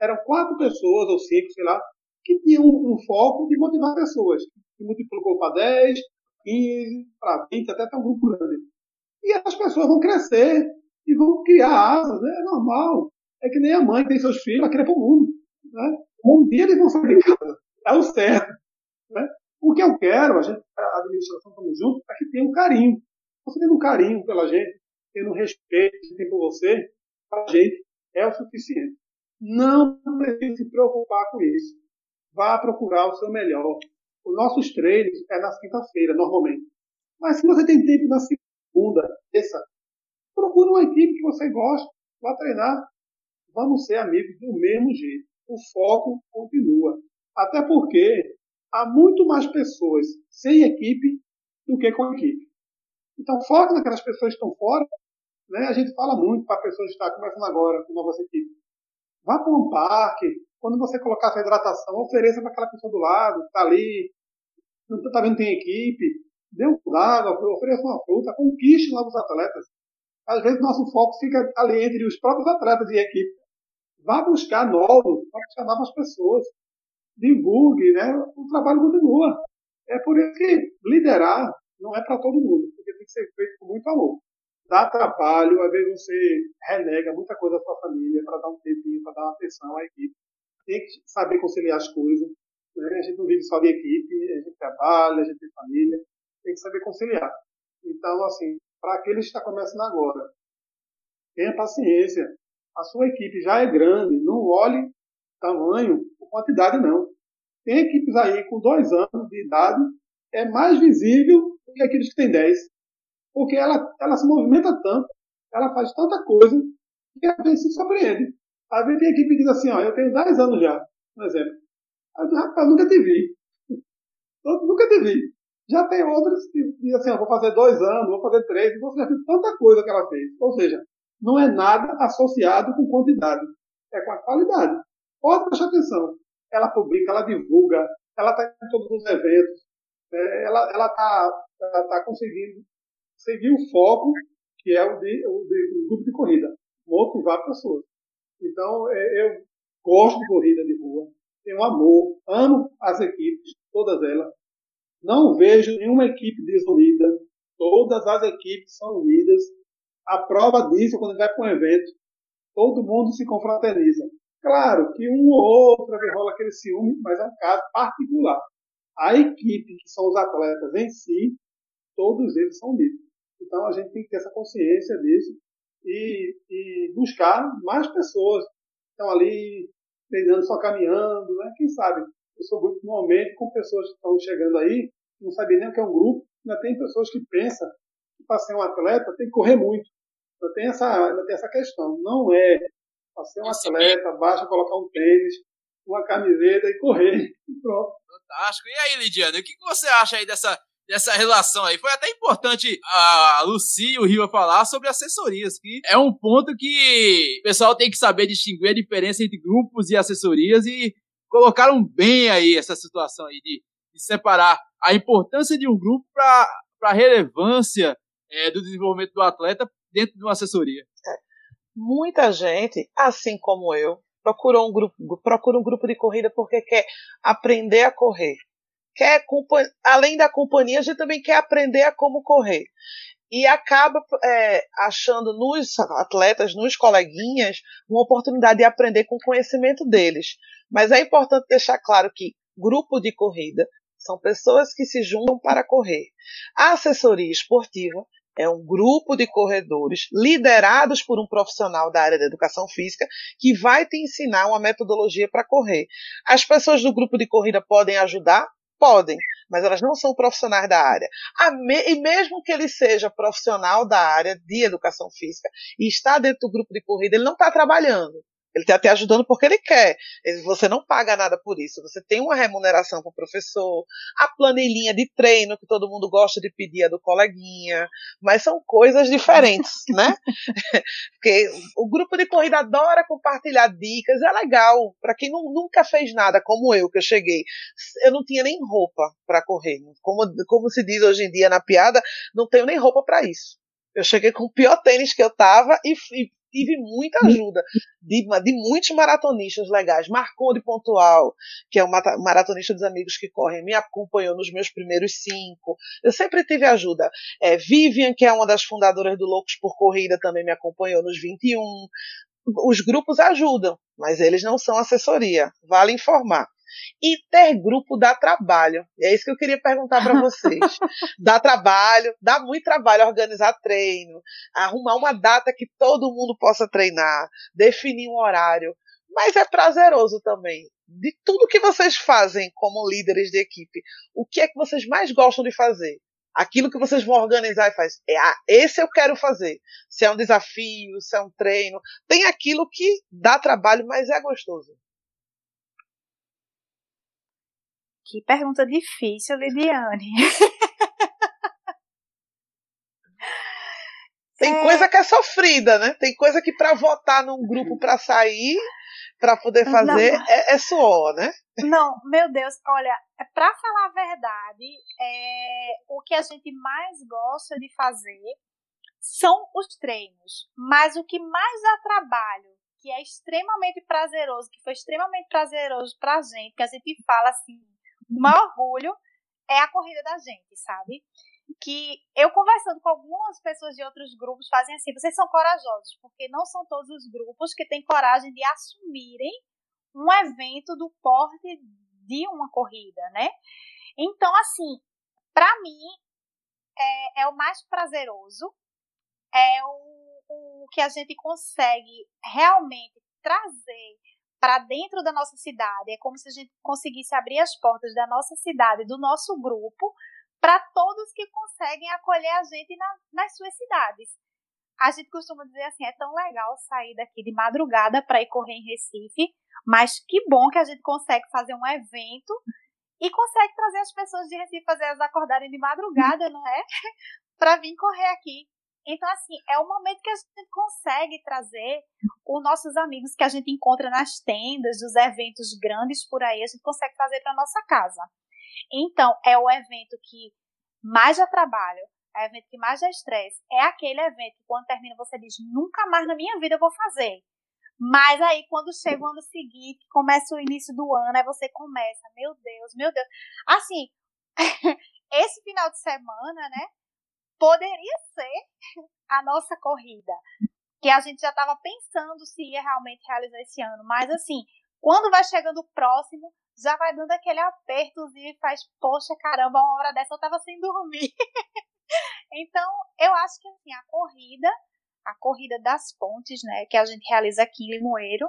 eram quatro pessoas ou cinco, sei lá, que tinham um, um foco de motivar pessoas. Que multiplicou para 10, 15, para 20, até ter um grupo grande. E as pessoas vão crescer e vão criar asas, né? é normal. É que nem a mãe tem seus filhos, ela quer para o mundo. Né? Um dia eles vão sair de casa. É o certo. Né? O que eu quero, a, gente, a administração estamos juntos, é que tenha um carinho. Você tendo um carinho pela gente, tendo um respeito que tem por você, a gente é o suficiente. Não precisa se preocupar com isso. Vá procurar o seu melhor. Os nossos treinos é na quinta-feira, normalmente. Mas se você tem tempo na segunda, terça, Procure uma equipe que você gosta, vá treinar. Vamos ser amigos do mesmo jeito. O foco continua. Até porque há muito mais pessoas sem equipe do que com equipe. Então, foque naquelas pessoas que estão fora. Né? A gente fala muito para pessoas que estão começando agora com novas equipes. Vá para um parque. Quando você colocar sua hidratação, ofereça para aquela pessoa do lado, que está ali, não está vendo tem equipe. Dê um água, ofereça uma fruta, conquiste novos atletas. Às vezes nosso foco fica ali entre os próprios atletas e equipe. Vá buscar novos, vá buscar novas pessoas. Divulgue, né? O trabalho continua. É por isso que liderar não é para todo mundo, porque tem que ser feito com muito amor. Dá trabalho, às vezes você renega muita coisa da sua família para dar um tempinho, para dar uma atenção à equipe. Tem que saber conciliar as coisas. Né? A gente não vive só de equipe, a gente trabalha, a gente tem família, tem que saber conciliar. Então, assim, para aqueles que estão começando agora, tenha paciência. A sua equipe já é grande, não olhe tamanho ou quantidade, não. Tem equipes aí com dois anos de idade, é mais visível do que aqueles que têm dez. Porque ela, ela se movimenta tanto, ela faz tanta coisa, que às vezes se surpreende. Às vezes tem equipe que diz assim, ó, eu tenho 10 anos já, por exemplo. Aí, rapaz, nunca te vi. Eu nunca te vi. Já tem outras que dizem assim, ó, vou fazer dois anos, vou fazer três, vou fazer tanta coisa que ela fez. Ou seja, não é nada associado com quantidade, é com a qualidade. Pode prestar atenção. Ela publica, ela divulga, ela está em todos os eventos, é, ela está ela tá conseguindo seguir o foco que é o de, o de o grupo de corrida, motivar pessoas. Então, é, eu gosto de corrida de rua, tenho amor, amo as equipes, todas elas. Não vejo nenhuma equipe desunida. Todas as equipes são unidas. A prova disso, quando vai para um evento, todo mundo se confraterniza. Claro que um ou outro rola aquele ciúme, mas é um caso particular. A equipe, que são os atletas em si, todos eles são unidos. Então a gente tem que ter essa consciência disso e, e buscar mais pessoas que estão ali treinando só caminhando, né? Quem sabe eu sou grupo normalmente com pessoas que estão chegando aí, não sabem nem o que é um grupo, ainda tem pessoas que pensam que para ser um atleta tem que correr muito. Ainda tem essa, ainda tem essa questão. Não é para ser um atleta, basta colocar um tênis, uma camiseta e correr. <laughs> pronto. Fantástico. E aí, Lidiana, o que você acha aí dessa, dessa relação aí. Foi até importante a Lucy e o Riva falar sobre assessorias, que é um ponto que o pessoal tem que saber distinguir a diferença entre grupos e assessorias e colocaram bem aí essa situação aí de, de separar a importância de um grupo para a relevância é, do desenvolvimento do atleta dentro de uma assessoria. É. Muita gente, assim como eu, procura um grupo, procura um grupo de corrida porque quer aprender a correr. Quer além da companhia, a gente também quer aprender a como correr e acaba é, achando nos atletas, nos coleguinhas, uma oportunidade de aprender com o conhecimento deles. Mas é importante deixar claro que grupo de corrida são pessoas que se juntam para correr. A assessoria esportiva é um grupo de corredores liderados por um profissional da área da educação física que vai te ensinar uma metodologia para correr. As pessoas do grupo de corrida podem ajudar? Podem, mas elas não são profissionais da área. E mesmo que ele seja profissional da área de educação física e está dentro do grupo de corrida, ele não está trabalhando. Ele está te ajudando porque ele quer. Você não paga nada por isso. Você tem uma remuneração para o professor, a planilhinha de treino que todo mundo gosta de pedir a do coleguinha, mas são coisas diferentes, <laughs> né? <laughs> Porque o grupo de corrida adora compartilhar dicas, é legal. Para quem não, nunca fez nada, como eu, que eu cheguei, eu não tinha nem roupa para correr. Como, como se diz hoje em dia na piada, não tenho nem roupa para isso. Eu cheguei com o pior tênis que eu tava e, e tive muita ajuda de, de muitos maratonistas legais. Marconde Pontual, que é um maratonista dos amigos que correm, me acompanhou nos meus primeiros cinco. Eu sempre tive ajuda. É, Vivian, que é uma das fundadoras do Loucos por Corrida, também me acompanhou nos 21. Os grupos ajudam, mas eles não são assessoria. Vale informar. E ter grupo dá trabalho. É isso que eu queria perguntar para vocês. <laughs> dá trabalho, dá muito trabalho organizar treino, arrumar uma data que todo mundo possa treinar, definir um horário. Mas é prazeroso também. De tudo que vocês fazem como líderes de equipe, o que é que vocês mais gostam de fazer? Aquilo que vocês vão organizar e faz, é, ah, esse eu quero fazer. Se é um desafio, se é um treino, tem aquilo que dá trabalho, mas é gostoso. Que pergunta difícil, Lidiane. <laughs> Tem é... coisa que é sofrida, né? Tem coisa que para votar num grupo para sair, para poder fazer, é, é, suor, né? Não, meu Deus, olha, é para falar a verdade, é, o que a gente mais gosta de fazer são os treinos. Mas o que mais dá trabalho, que é extremamente prazeroso, que foi extremamente prazeroso pra gente, que a gente fala assim, o maior orgulho, é a corrida da gente, sabe? que eu conversando com algumas pessoas de outros grupos fazem assim, vocês são corajosos, porque não são todos os grupos que têm coragem de assumirem um evento do porte de uma corrida, né? Então, assim, para mim é, é, o mais prazeroso, é o, o que a gente consegue realmente trazer para dentro da nossa cidade. É como se a gente conseguisse abrir as portas da nossa cidade, do nosso grupo, para todos que conseguem acolher a gente na, nas suas cidades. A gente costuma dizer assim, é tão legal sair daqui de madrugada para ir correr em Recife, mas que bom que a gente consegue fazer um evento e consegue trazer as pessoas de Recife, fazer elas acordarem de madrugada, não é? <laughs> para vir correr aqui. Então, assim, é o momento que a gente consegue trazer os nossos amigos que a gente encontra nas tendas, dos eventos grandes por aí, a gente consegue trazer para nossa casa. Então, é o evento que mais dá trabalho, é o evento que mais dá estresse. É aquele evento que quando termina você diz, nunca mais na minha vida eu vou fazer. Mas aí, quando chega o ano seguinte, começa o início do ano, aí você começa, meu Deus, meu Deus. Assim, <laughs> esse final de semana, né, poderia ser a nossa corrida. Que a gente já estava pensando se ia realmente realizar esse ano. Mas, assim, quando vai chegando o próximo, já vai dando aquele apertozinho e faz, poxa, caramba, uma hora dessa eu tava sem dormir. <laughs> então, eu acho que assim, a corrida, a corrida das pontes, né, que a gente realiza aqui em Limoeiro,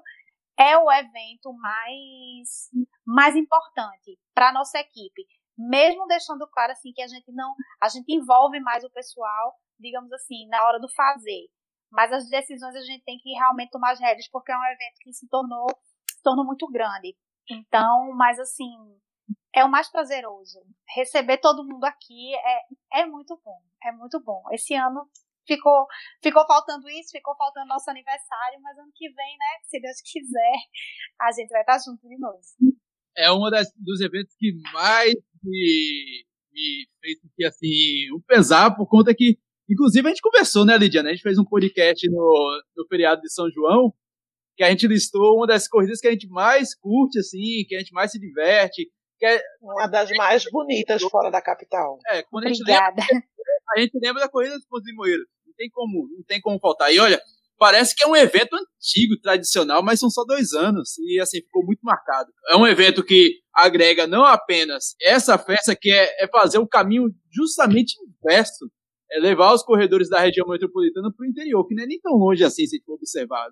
é o evento mais, mais importante para nossa equipe. Mesmo deixando claro assim que a gente não, a gente envolve mais o pessoal, digamos assim, na hora do fazer. Mas as decisões a gente tem que realmente tomar as rédeas, porque é um evento que se tornou, se tornou muito grande. Então, mas assim, é o mais prazeroso. Receber todo mundo aqui é, é muito bom. É muito bom. Esse ano ficou, ficou faltando isso, ficou faltando nosso aniversário, mas ano que vem, né, se Deus quiser, a gente vai estar junto de novo. É um dos eventos que mais me, me fez que assim, o pesar por conta que, inclusive a gente conversou, né, Lidiana? A gente fez um podcast no, no feriado de São João que a gente listou uma das corridas que a gente mais curte, assim, que a gente mais se diverte. Que é, uma das mais bonitas fora da capital. É, quando a gente, lembra, <laughs> a gente lembra da corrida dos Pontos de Moeiro. Não tem como, não tem como faltar. E olha, parece que é um evento antigo, tradicional, mas são só dois anos. E assim, ficou muito marcado. É um evento que agrega não apenas essa festa, que é, é fazer o caminho justamente inverso é levar os corredores da região metropolitana para o interior, que não é nem tão longe assim, se for observar.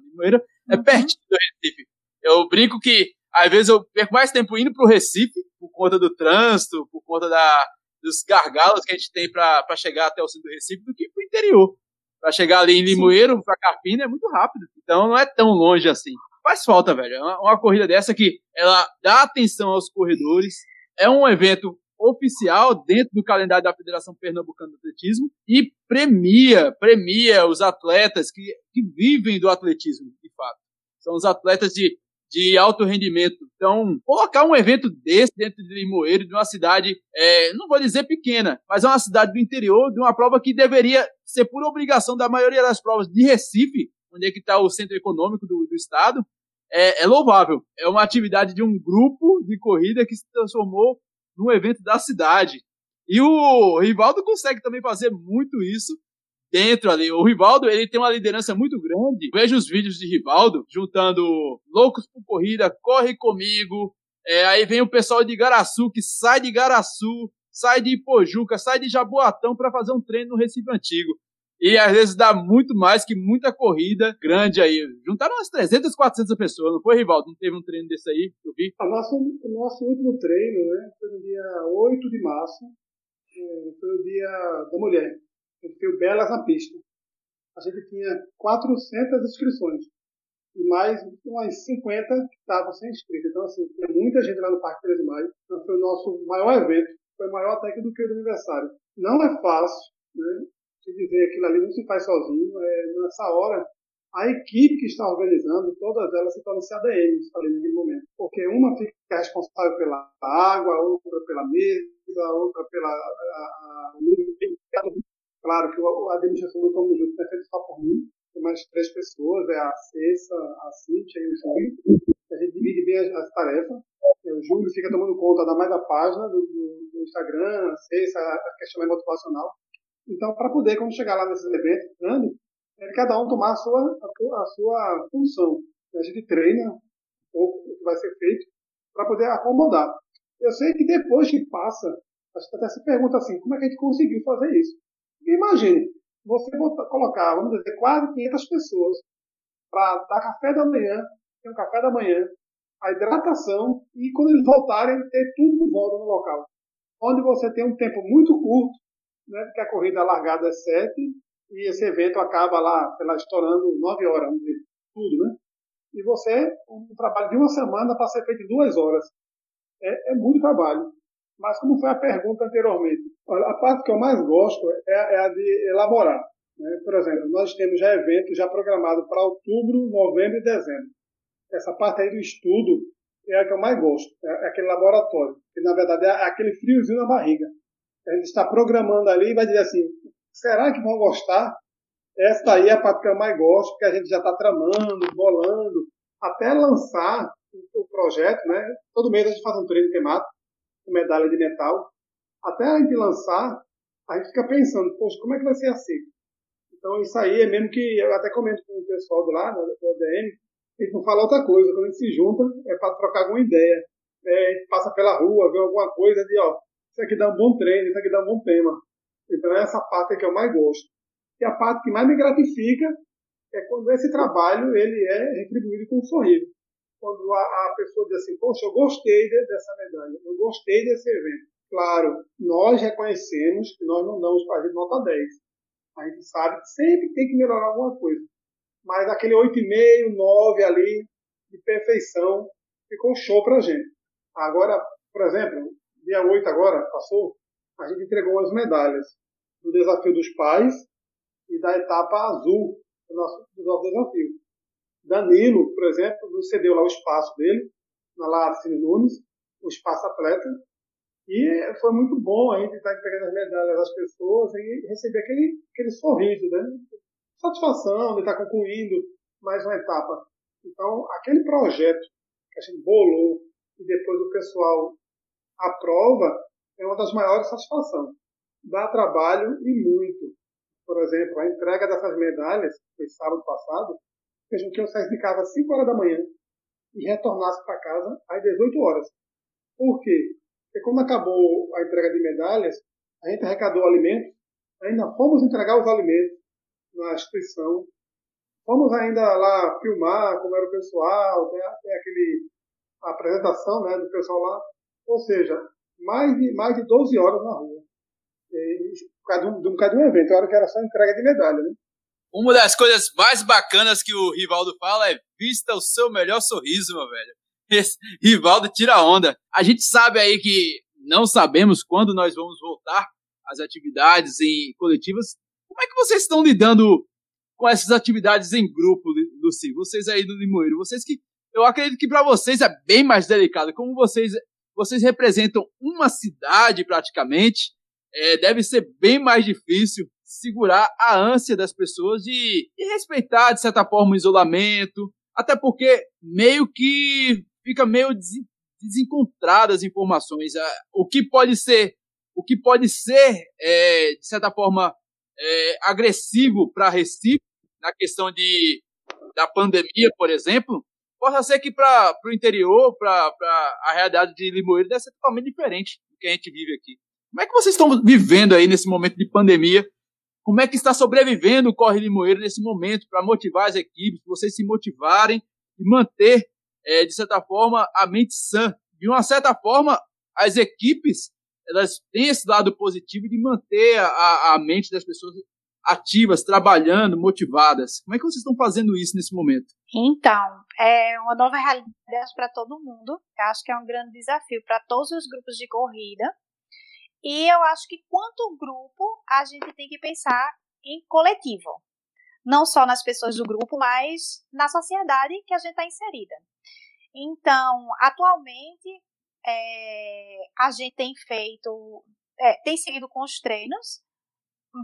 É uhum. pertinho do Recife. Eu brinco que, às vezes, eu perco mais tempo indo para o Recife, por conta do trânsito, por conta da, dos gargalos que a gente tem para chegar até o centro do Recife, do que para o interior. Para chegar ali em Limoeiro, para Carpina, é muito rápido. Então, não é tão longe assim. Faz falta, velho. É uma, uma corrida dessa que ela dá atenção aos corredores, é um evento oficial dentro do calendário da Federação Pernambucana de Atletismo e premia, premia os atletas que, que vivem do atletismo, de fato. São os atletas de, de alto rendimento. Então, colocar um evento desse dentro de Limoeiro, de uma cidade, é, não vou dizer pequena, mas é uma cidade do interior, de uma prova que deveria ser por obrigação da maioria das provas de Recife, onde é que está o centro econômico do, do estado, é, é, louvável. É uma atividade de um grupo de corrida que se transformou num evento da cidade. E o Rivaldo consegue também fazer muito isso dentro ali. O Rivaldo, ele tem uma liderança muito grande. Veja os vídeos de Rivaldo juntando loucos por corrida, corre comigo. É, aí vem o pessoal de Garaçu que sai de Garaçu, sai de Pojuca, sai de Jaboatão para fazer um treino no Recife Antigo. E às vezes dá muito mais que muita corrida grande aí. Juntaram umas 300, 400 pessoas, não foi, Rivaldo? Não teve um treino desse aí? Eu vi. O nosso, o nosso último treino, né? Foi no dia 8 de março. é, foi o Dia da Mulher. Fez Belas na Pista. A gente tinha 400 inscrições e mais umas 50 que estavam sem inscritos. Então, assim, tinha muita gente lá no Parque 13 de Maio. Então, foi o nosso maior evento. Foi maior até que do que o do aniversário. Não é fácil, né? Se dizer aquilo ali não se faz sozinho. É, nessa hora, a equipe que está organizando, todas elas se tornam CADMs ali naquele momento. Porque uma fica responsável pela água, outra pela mesa, outra pela. A, a, claro que a administração do Tomo Junto é feita só por mim, tem mais três pessoas, é a Cessa, a Cíntia e o Júlio. A gente divide bem as, as tarefas. É, o Júlio fica tomando conta da mais da página do, do, do Instagram, a Cessa, a questão motivacional. Então, para poder, quando chegar lá nesses eventos grandes, é cada um tomar a sua, a, a sua função. A gente treina o que vai ser feito para poder acomodar. Eu sei que depois que passa, a gente até se pergunta assim, como é que a gente conseguiu fazer isso? Imagine, você colocar, vamos dizer, quase 500 pessoas para dar café da manhã, ter um café da manhã, a hidratação e quando eles voltarem, ter tudo de volta no local. Onde você tem um tempo muito curto, né, porque a corrida largada é 7 e esse evento acaba lá, sei lá, estourando 9 horas, vamos dizer, tudo, né? E você, um trabalho de uma semana para ser feito em duas horas. É, é, muito trabalho. Mas como foi a pergunta anteriormente, a parte que eu mais gosto é, é a de elaborar. Né? Por exemplo, nós temos já eventos já programados para outubro, novembro e dezembro. Essa parte aí do estudo é a que eu mais gosto, é, é aquele laboratório, que na verdade é aquele friozinho na barriga. A gente está programando ali e vai dizer assim, será que vão gostar? Essa aí é a parte que eu mais gosto, porque a gente já está tramando, bolando, até lançar o projeto, né? Todo mês a gente faz um treino temático, com medalha de metal. Até a gente lançar, a gente fica pensando, poxa, como é que vai ser assim? Então isso aí é mesmo que eu até comento com o pessoal de lá, do ODM, a gente não outra coisa. Quando a gente se junta, é para trocar alguma ideia. É, a gente passa pela rua, vê alguma coisa de, ó, isso aqui dá um bom treino, isso aqui dá um bom tema. Então é essa parte que eu mais gosto. E a parte que mais me gratifica é quando esse trabalho ele é retribuído com um sorriso. Quando a, a pessoa diz assim, poxa, eu gostei de, dessa medalha, eu gostei desse evento. Claro, nós reconhecemos que nós não damos para a gente nota 10. A gente sabe que sempre tem que melhorar alguma coisa. Mas aquele 8,5, 9 ali, de perfeição, ficou show para a gente. Agora, por exemplo, dia 8 agora, passou, a gente entregou as medalhas do desafio dos pais e da etapa azul do nosso, do nosso desafio. Danilo, por exemplo, nos cedeu lá o espaço dele, na Lacine Nunes, o espaço atleta, e foi muito bom a gente estar entregando as medalhas às pessoas e receber aquele, aquele sorriso, né? Satisfação de estar concluindo mais uma etapa. Então, aquele projeto que a gente bolou e depois o pessoal aprova, é uma das maiores satisfações. Dá trabalho e muito. Por exemplo, a entrega dessas medalhas, que foi sábado passado, fez com que eu saísse de casa às 5 horas da manhã e retornasse para casa às 18 horas. Por quê? Porque quando acabou a entrega de medalhas, a gente arrecadou alimentos, ainda fomos entregar os alimentos na instituição, fomos ainda lá filmar como era o pessoal, tem, tem aquele a apresentação né, do pessoal lá, ou seja, mais de, mais de 12 horas na rua. E, por causa de um, de um evento, a hora que era só entrega de medalha, né? Uma das coisas mais bacanas que o Rivaldo fala é vista o seu melhor sorriso, meu velho. <laughs> Esse Rivaldo tira onda. A gente sabe aí que não sabemos quando nós vamos voltar às atividades em coletivas. Como é que vocês estão lidando com essas atividades em grupo, Luci? Vocês aí do Limoeiro, vocês que eu acredito que para vocês é bem mais delicado. Como vocês vocês representam uma cidade praticamente, é, deve ser bem mais difícil segurar a ânsia das pessoas de, de respeitar, de certa forma, o isolamento, até porque meio que fica meio des, desencontradas as informações. O que pode ser, o que pode ser, é, de certa forma, é, agressivo para Recife, na questão de, da pandemia, por exemplo, possa ser que para o interior, para a realidade de Limoeiro, deve ser totalmente diferente do que a gente vive aqui. Como é que vocês estão vivendo aí nesse momento de pandemia? Como é que está sobrevivendo o Corre Limoeiro nesse momento para motivar as equipes, vocês se motivarem e manter, é, de certa forma, a mente sã? De uma certa forma, as equipes elas têm esse lado positivo de manter a, a mente das pessoas ativas, trabalhando, motivadas. Como é que vocês estão fazendo isso nesse momento? Então, é uma nova realidade para todo mundo. Eu acho que é um grande desafio para todos os grupos de corrida. E eu acho que, quanto grupo, a gente tem que pensar em coletivo. Não só nas pessoas do grupo, mas na sociedade que a gente está inserida. Então, atualmente, é, a gente tem feito, é, tem seguido com os treinos,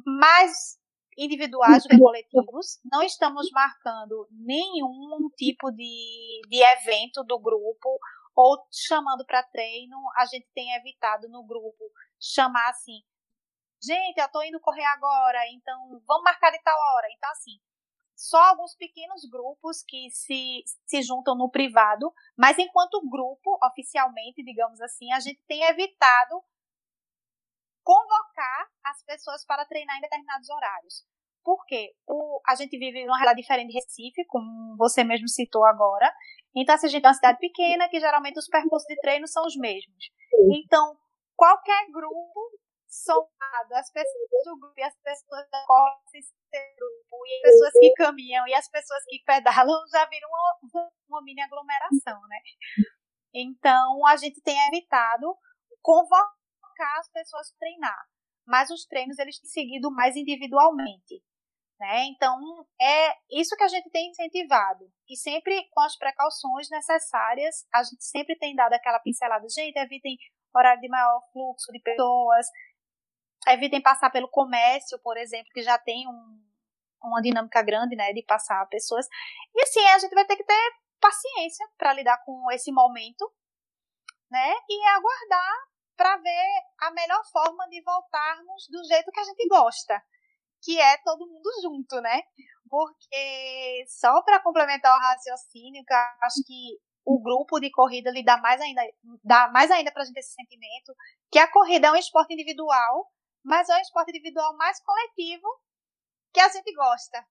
mais individuais que coletivos. Não estamos marcando nenhum tipo de, de evento do grupo ou chamando para treino. A gente tem evitado no grupo chamar assim, gente, eu estou indo correr agora, então vamos marcar de tal hora. Então, assim, só alguns pequenos grupos que se, se juntam no privado, mas enquanto grupo, oficialmente, digamos assim, a gente tem evitado convocar as pessoas para treinar em determinados horários. Porque o, a gente vive numa realidade diferente de Recife, como você mesmo citou agora. Então, se a gente é uma cidade pequena, que geralmente os percursos de treino são os mesmos. Então, qualquer grupo somado, as pessoas do grupo e as pessoas da grupo, e as pessoas que caminham e as pessoas que pedalam <laughs> já viram uma, uma mini aglomeração, né? Então, a gente tem evitado convocar as pessoas para treinar. Mas os treinos, eles têm seguido mais individualmente. Né? Então, é isso que a gente tem incentivado. E sempre com as precauções necessárias, a gente sempre tem dado aquela pincelada. Gente, evitem horário de maior fluxo de pessoas, evitem passar pelo comércio, por exemplo, que já tem um, uma dinâmica grande, né, de passar pessoas. E assim, a gente vai ter que ter paciência para lidar com esse momento, né, e aguardar para ver a melhor forma de voltarmos do jeito que a gente gosta, que é todo mundo junto, né? Porque só para complementar o raciocínio, que acho que o grupo de corrida lhe dá mais ainda, dá mais ainda pra gente esse sentimento, que a corrida é um esporte individual, mas é um esporte individual mais coletivo que a gente gosta.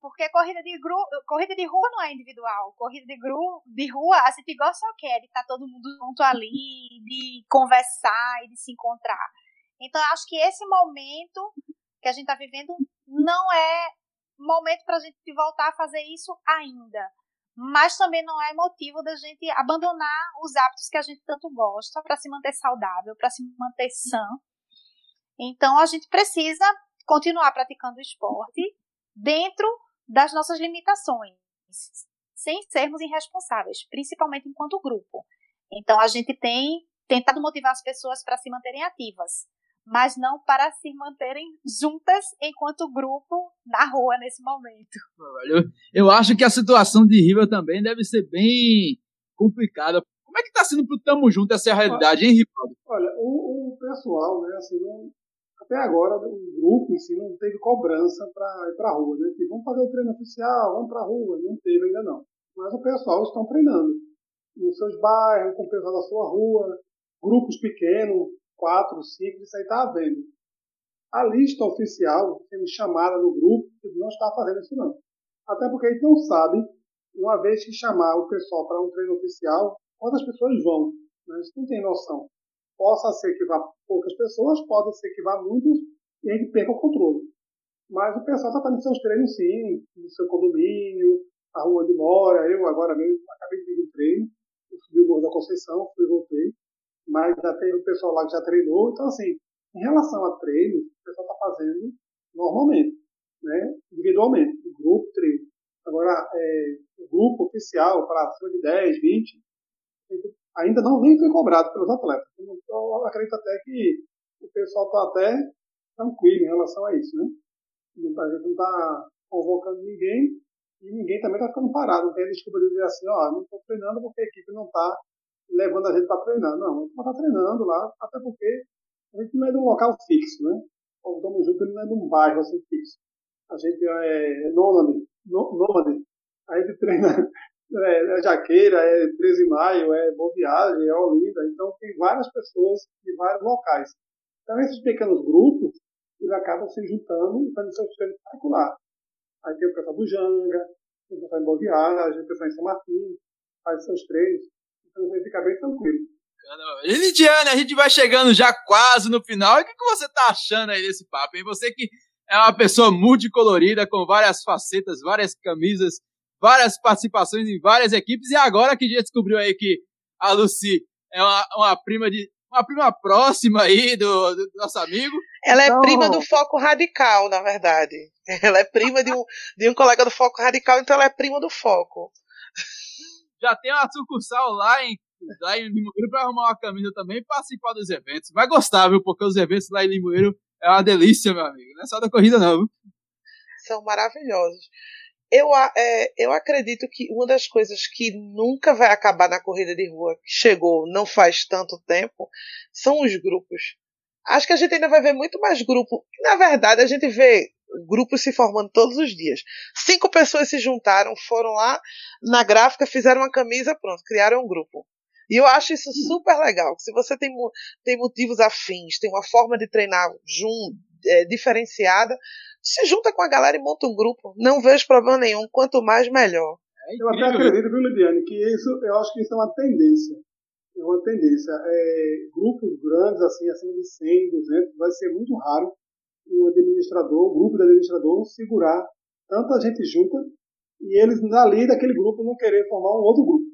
Porque corrida de, gru... corrida de rua não é individual. Corrida de, gru... de rua, a gente gosta o quê? De estar tá todo mundo junto ali, de conversar e de se encontrar. Então, acho que esse momento que a gente está vivendo não é momento para a gente voltar a fazer isso ainda. Mas também não é motivo da gente abandonar os hábitos que a gente tanto gosta para se manter saudável, para se manter sã então a gente precisa continuar praticando esporte dentro das nossas limitações, sem sermos irresponsáveis, principalmente enquanto grupo. Então a gente tem tentado motivar as pessoas para se manterem ativas, mas não para se manterem juntas enquanto grupo na rua nesse momento. Eu, eu acho que a situação de Riva também deve ser bem complicada. Como é que está sendo para o Tamo Junto essa realidade, hein, Rivaldo? Olha, o, o pessoal, né, assim, não, até agora o grupo em si não teve cobrança para ir para a rua, né? Que vamos fazer o treino oficial, vamos para a rua. Não teve ainda não. Mas o pessoal estão treinando nos seus bairros, com o pessoal da sua rua, grupos pequenos, quatro, cinco, isso aí está havendo. A lista oficial, sendo chamada no grupo, não está fazendo isso não. Até porque a gente não sabe, uma vez que chamar o pessoal para um treino oficial, quantas pessoas vão. Né? A gente não tem noção. Possa ser que vá poucas pessoas, pode ser que vá muitas e a gente perca o controle. Mas o pessoal está fazendo seus treinos sim, no seu condomínio, a rua onde mora. Eu agora mesmo acabei de vir um treino, eu subi o Morro da Conceição, fui e voltei. Mas já tem o pessoal lá que já treinou. Então, assim, em relação a treinos, o pessoal está fazendo normalmente, né? individualmente, grupo, treino. Agora, é, o grupo oficial para cima de 10, 20, ainda não nem foi cobrado pelos atletas. Eu acredito até que o pessoal está até tranquilo em relação a isso, né? A gente não está convocando ninguém e ninguém também está ficando parado. Não tem desculpa de dizer assim, ó, não estou treinando porque a equipe não está levando a gente para treinar. Não, a gente está treinando lá, até porque a gente não é de um local fixo, né? O Tamo Junto não é de um bairro assim fixo. A gente é nômade, nômade. A gente treina <laughs> é, é Jaqueira, é 13 de Maio, é Boa Viagem, é Olinda. Então, tem várias pessoas de vários locais. Então, esses pequenos grupos, eles acabam se juntando e fazendo seus treinos particulares. Aí tem o pessoal do Janga, tem o pessoal em Boa Viagem, o pessoal em São Martin, faz seus treinos. Então, você fica bem tranquilo. Lidiane, a gente vai chegando já quase no final. E o que, que você tá achando aí desse papo, hein? Você que é uma pessoa multicolorida, com várias facetas, várias camisas, várias participações em várias equipes. E agora que já descobriu aí que a Lucy é uma, uma prima de. Uma prima próxima aí do, do nosso amigo. Ela é então... prima do Foco Radical, na verdade. <laughs> Ela é prima de um, de um colega do Foco Radical, então ela é prima do Foco. Já tem uma sucursal lá em lá em Limoeiro para arrumar uma camisa também e participar dos eventos. Vai gostar, viu? Porque os eventos lá em Limoeiro é uma delícia, meu amigo. Não é só da corrida, não. Viu? São maravilhosos. Eu, é, eu acredito que uma das coisas que nunca vai acabar na corrida de rua, que chegou não faz tanto tempo, são os grupos. Acho que a gente ainda vai ver muito mais grupo. Na verdade, a gente vê grupos se formando todos os dias. Cinco pessoas se juntaram, foram lá na gráfica, fizeram uma camisa, pronto, criaram um grupo. E eu acho isso super legal. Se você tem, tem motivos afins, tem uma forma de treinar jun, é, diferenciada, se junta com a galera e monta um grupo. Não vejo problema nenhum. Quanto mais, melhor. É eu até acredito, viu, Lidiane, que isso, eu acho que isso é uma tendência. É uma tendência. É, grupos grandes, assim, acima de 100, 200, vai ser muito raro um administrador, um grupo de administrador segurar tanta gente junta e eles, dali daquele grupo, não querer formar um outro grupo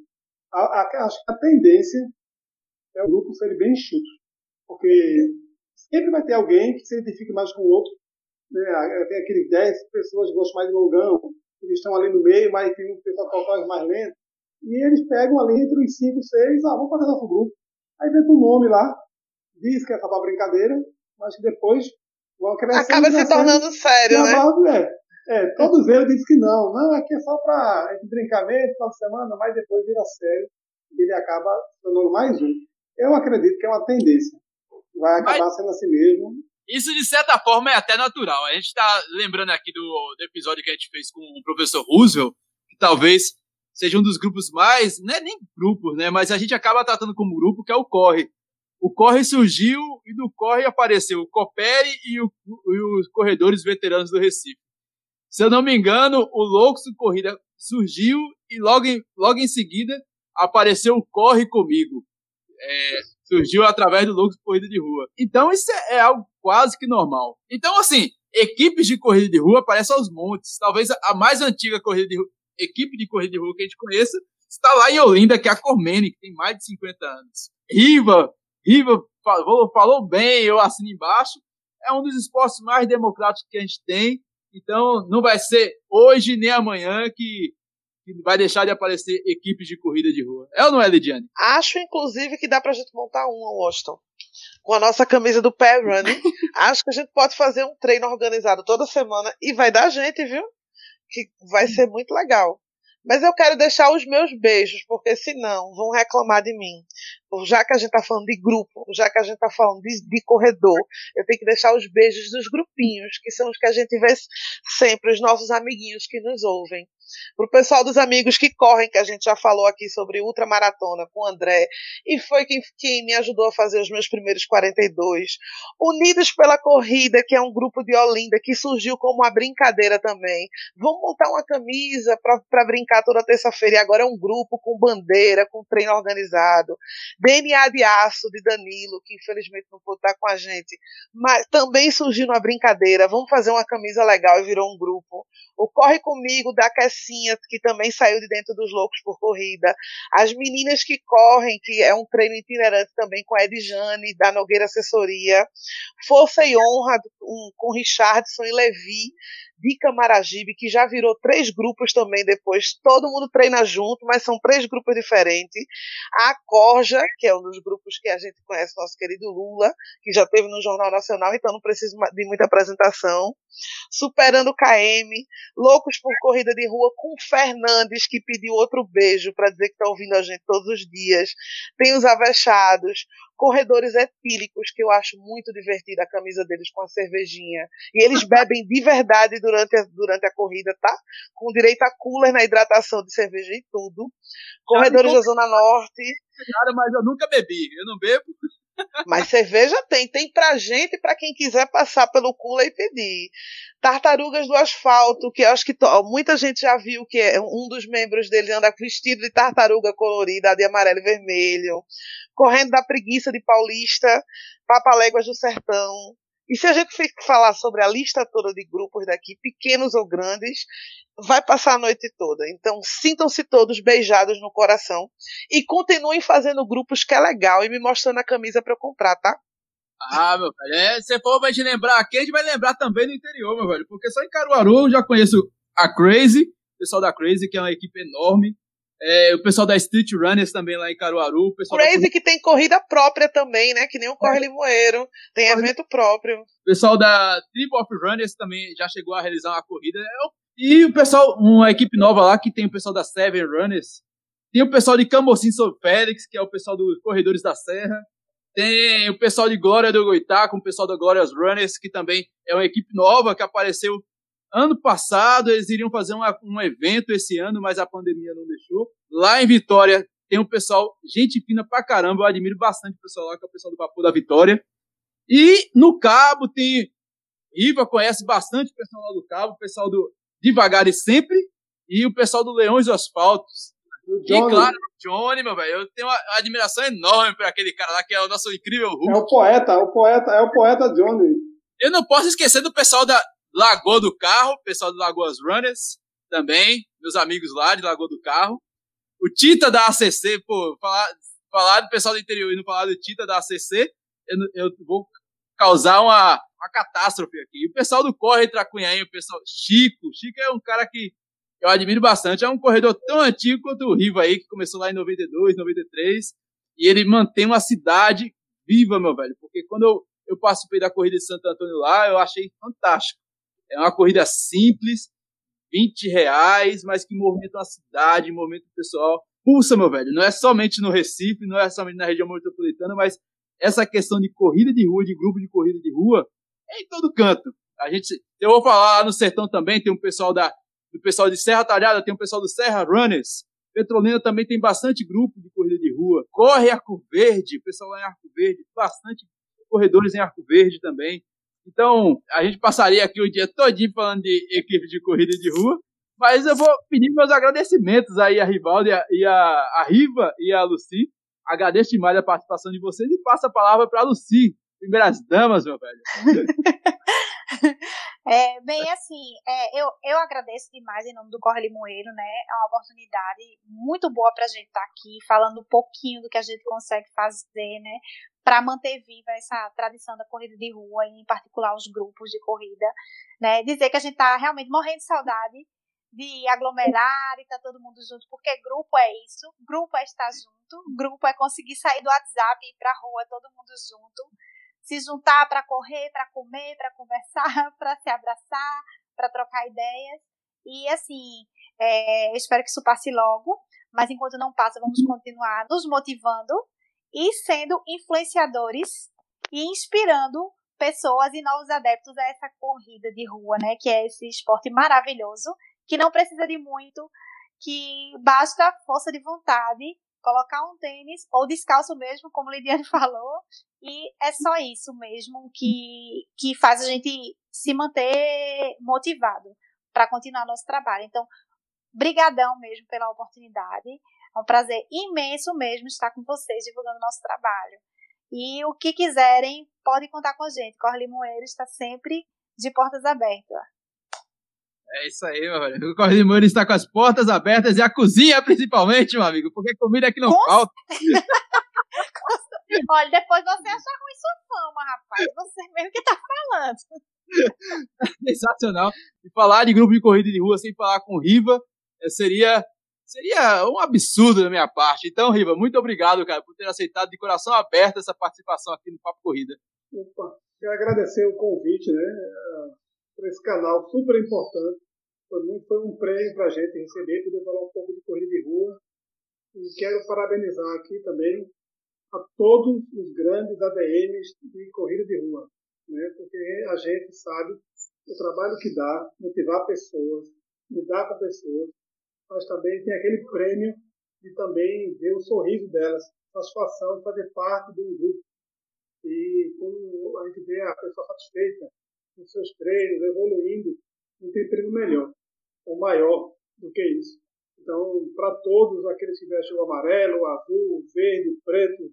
a, a, acho que a tendência é o grupo ser bem enxuto. Porque sempre vai ter alguém que se identifique mais com o outro. Né? Tem aqueles 10 pessoas que gostam mais de longão, eles estão ali no meio, mas tem um pessoal que corre mais lento. E eles pegam ali entre os 5 e 6, ah, vamos fazer nosso grupo. Aí inventa um nome lá, diz que é só para brincadeira, mas que depois. Acaba se tornando sério, né? É, é, todos eles dizem que não. Não, aqui é só para brincar mesmo, final de semana, mas depois vira sério e ele acaba se tornando mais um. Eu acredito que é uma tendência. Vai acabar mas, sendo assim mesmo. Isso, de certa forma, é até natural. A gente está lembrando aqui do, do, episódio que a gente fez com o professor Roosevelt, que talvez seja um dos grupos mais, não é nem grupos, né? Mas a gente acaba tratando como grupo, que é o Corre. O Corre surgiu e do Corre apareceu o Copere e, o, e os corredores veteranos do Recife. Se eu não me engano, o Loucos Corrida surgiu e logo em, logo em seguida apareceu o Corre Comigo. É, surgiu através do Loucos Corrida de Rua. Então isso é, é, algo quase que normal. Então, assim, equipes de corrida de rua aparecem aos montes. Talvez a mais antiga corrida de equipe de corrida de rua que a gente conheça está lá em Olinda, que é a Cormene, que tem mais de 50 anos. Riva, Riva falou, falou bem, eu assino embaixo. É um dos esportes mais democráticos que a gente tem então, não vai ser hoje nem amanhã que, que vai deixar de aparecer equipes de corrida de rua. É ou não é, Lidiane? Acho, inclusive, que dá pra gente montar uma, Washington. Com a nossa camisa do Pé Running. <laughs> Acho que a gente pode fazer um treino organizado toda semana e vai dar gente, viu? Que vai ser muito legal. Mas eu quero deixar os meus beijos, porque senão vão reclamar de mim. Já que a gente está falando de grupo, já que a gente está falando de, de, corredor, eu tenho que deixar os beijos dos grupinhos, que são os que a gente vê sempre, os nossos amiguinhos que nos ouvem. Para o pessoal dos amigos que correm, que a gente já falou aqui sobre ultramaratona com o André, e foi quem, quem me ajudou a fazer os meus primeiros 42. Unidos pela Corrida, que é um grupo de Olinda, que surgiu como uma brincadeira também. Vamos montar uma camisa para brincar toda terça-feira, e agora é um grupo com bandeira, com treino organizado. DNA de Aço, de Danilo, que infelizmente não pôde estar com a gente, mas também surgiu uma brincadeira. Vamos fazer uma camisa legal e virou um grupo. O Corre Comigo da Que também saiu de dentro dos Loucos por Corrida. As Meninas que Correm, que é um treino itinerante também com a Edjane, da Nogueira Assessoria. Força e Honra, um, com Richardson e Levi, de Camaragibe, que já virou três grupos também depois. Todo mundo treina junto, mas são três grupos diferentes. A Corja, que é um dos grupos que a gente conhece, nosso querido Lula, que já teve no Jornal Nacional, então não preciso de muita apresentação. Superando KM, Loucos por Corrida de Rua com Fernandes, que pediu outro beijo para dizer que está ouvindo a gente todos os dias. Tem os Avechados, corredores etílicos, que eu acho muito divertida a camisa deles com a cervejinha. E eles <laughs> bebem de verdade durante a, durante a corrida, tá? Com direito a cooler na hidratação de cerveja e tudo. Corredores da Zona Norte. Nada, mas eu nunca bebi. Eu não bebo. Mas cerveja tem, tem pra gente e pra quem quiser passar pelo cooler e pedir. Tartarugas do Asfalto, que eu acho que muita gente já viu que é um dos membros dele anda vestido de tartaruga colorida, de amarelo e vermelho. Correndo da Preguiça de Paulista, Papaléguas do Sertão, e se a gente falar sobre a lista toda de grupos daqui, pequenos ou grandes, vai passar a noite toda. Então, sintam-se todos beijados no coração e continuem fazendo grupos que é legal e me mostrando a camisa para eu comprar, tá? Ah, meu velho, é, se for pra gente lembrar aqui, a gente vai lembrar também do interior, meu velho, porque só em Caruaru eu já conheço a Crazy, o pessoal da Crazy, que é uma equipe enorme, é, o pessoal da Street Runners também lá em Caruaru. O pessoal Crazy da... que tem corrida própria também, né? Que nem o Corre Limoeiro. Tem evento próprio. O pessoal da Trip of Runners também já chegou a realizar uma corrida. E o pessoal, uma equipe nova lá que tem o pessoal da Seven Runners. Tem o pessoal de Camocim São Félix, que é o pessoal dos Corredores da Serra. Tem o pessoal de Glória do Goitá, com o pessoal da Glórias Runners, que também é uma equipe nova que apareceu Ano passado eles iriam fazer uma, um evento esse ano, mas a pandemia não deixou. Lá em Vitória tem um pessoal, gente fina pra caramba, eu admiro bastante o pessoal lá, que é o pessoal do Vapor da Vitória. E no Cabo tem. Iva conhece bastante o pessoal lá do Cabo, o pessoal do Devagar e Sempre, e o pessoal do Leões do Asfaltos. E claro, Johnny, meu velho, eu tenho uma admiração enorme por aquele cara lá, que é o nosso incrível Hulk. É o poeta, é o poeta, é o poeta Johnny. Eu não posso esquecer do pessoal da, Lagoa do Carro, pessoal do Lagoas Runners também, meus amigos lá de Lagoa do Carro. O Tita da ACC, pô, falar, falar do pessoal do interior e não falar do Tita da ACC, eu, eu vou causar uma, uma catástrofe aqui. E o pessoal do Corre Tracunhaém, o pessoal Chico, Chico é um cara que eu admiro bastante, é um corredor tão antigo quanto o Riva aí, que começou lá em 92, 93, e ele mantém uma cidade viva, meu velho, porque quando eu, eu participei da corrida de Santo Antônio lá, eu achei fantástico. É uma corrida simples, 20 reais, mas que movimenta a cidade, movimenta o pessoal. Pulsa, meu velho. Não é somente no Recife, não é somente na região metropolitana, mas essa questão de corrida de rua, de grupo de corrida de rua, é em todo canto. A gente, eu vou falar lá no sertão também, tem um pessoal da, do pessoal de Serra Talhada, tem um pessoal do Serra Runners. Petrolina também tem bastante grupo de corrida de rua. Corre Arco Verde, pessoal lá em Arco Verde, bastante corredores em Arco Verde também. Então, a gente passaria aqui o dia todinho falando de equipe de corrida de rua, mas eu vou pedir meus agradecimentos aí a Rivaldo e a, e a, a Riva e a Lucy. Agradeço demais a participação de vocês e passo a palavra para a Lucy, primeiras damas, meu velho. <laughs> É, bem, assim, é, eu, eu agradeço demais em nome do Corre Limoeiro, né? É uma oportunidade muito boa para a gente estar tá aqui, falando um pouquinho do que a gente consegue fazer, né? Para manter viva essa tradição da corrida de rua, em particular os grupos de corrida, né? Dizer que a gente está realmente morrendo de saudade de aglomerar e estar tá todo mundo junto, porque grupo é isso, grupo é estar junto, grupo é conseguir sair do WhatsApp e ir para rua todo mundo junto se juntar para correr, para comer, para conversar, <laughs> para se abraçar, para trocar ideias. E assim, é, espero que isso passe logo, mas enquanto não passa, vamos continuar nos motivando e sendo influenciadores e inspirando pessoas e novos adeptos a essa corrida de rua, né? Que é esse esporte maravilhoso, que não precisa de muito, que basta força de vontade colocar um tênis ou descalço mesmo, como Lidiane <laughs> falou, e é só isso mesmo que, que faz a gente se manter motivado para continuar nosso trabalho. Então, brigadão mesmo pela oportunidade. É um prazer imenso mesmo estar com vocês divulgando nosso trabalho. E o que quiserem, podem contar com a gente. Corre Limoeiro está sempre de portas abertas. É isso aí, meu velho. O Correio de Moura está com as portas abertas e a cozinha, principalmente, meu amigo, porque comida aqui não com falta. <laughs> Olha, depois você acha ruim sua fama, rapaz. Você mesmo que tá falando. <laughs> Sensacional. E falar de grupo de corrida de rua sem falar com Riva eh, seria seria um absurdo da minha parte. Então, Riva, muito obrigado, cara, por ter aceitado de coração aberto essa participação aqui no Papo Corrida. Opa, quero agradecer o convite, né? por esse canal super importante. Foi, muito, foi um prêmio para a gente receber, poder falar um pouco de corrida de rua. E quero parabenizar aqui também a todos os grandes ADMs de corrida de rua, né? porque a gente sabe o trabalho que dá, motivar pessoas, lidar com pessoas, mas também tem aquele prêmio de também ver o sorriso delas, satisfação de fazer parte de um grupo E quando a gente vê a pessoa satisfeita com seus treinos, evoluindo, não tem prêmio melhor ou maior do que isso. Então, para todos aqueles que vestem o amarelo, o azul, o verde, o preto,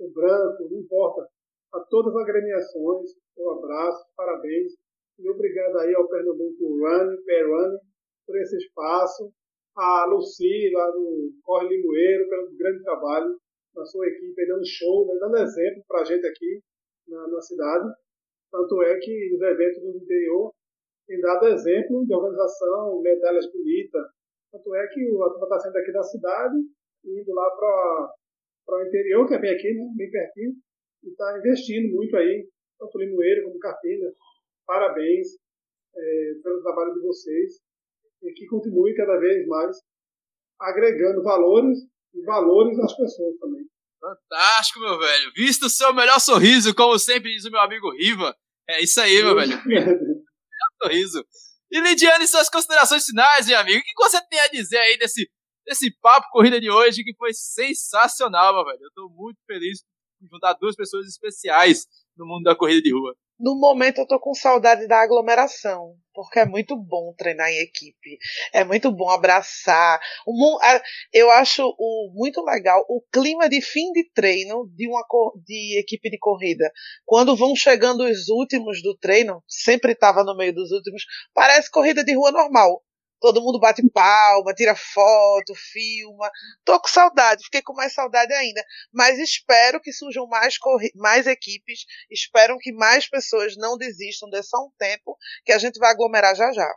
o branco, não importa, a todas as agremiações, um abraço, parabéns e obrigado aí ao Pernambuco Run, Perrun, por esse espaço, a Lucy lá do Corre Limoeiro pelo grande trabalho na sua equipe, dando show, né, dando exemplo para a gente aqui na, na cidade. Tanto é que os eventos do interior têm dado exemplo de organização, medalhas bonitas. Tanto é que a turma está saindo aqui da cidade e indo lá para o interior, que é bem aqui, né, bem pertinho, e está investindo muito aí, tanto Limoeiro como Carpina. Parabéns é, pelo trabalho de vocês e que continue cada vez mais agregando valores e valores às pessoas também. Fantástico, meu velho. Visto o seu melhor sorriso, como sempre diz o meu amigo Riva. É isso aí, meu velho. <laughs> sorriso. E Lidiane, suas considerações finais, meu amigo. O que você tem a dizer aí desse, desse papo corrida de hoje que foi sensacional, meu velho? Eu tô muito feliz por juntar duas pessoas especiais no mundo da corrida de rua. No momento eu tô com saudade da aglomeração, porque é muito bom treinar em equipe, é muito bom abraçar. Eu acho muito legal o clima de fim de treino de uma de equipe de corrida. Quando vão chegando os últimos do treino, sempre estava no meio dos últimos, parece corrida de rua normal todo mundo bate palma, tira foto, filma. Tô com saudade, fiquei com mais saudade ainda. Mas espero que surjam mais, mais equipes, espero que mais pessoas não desistam, dê só um tempo, que a gente vai aglomerar já já.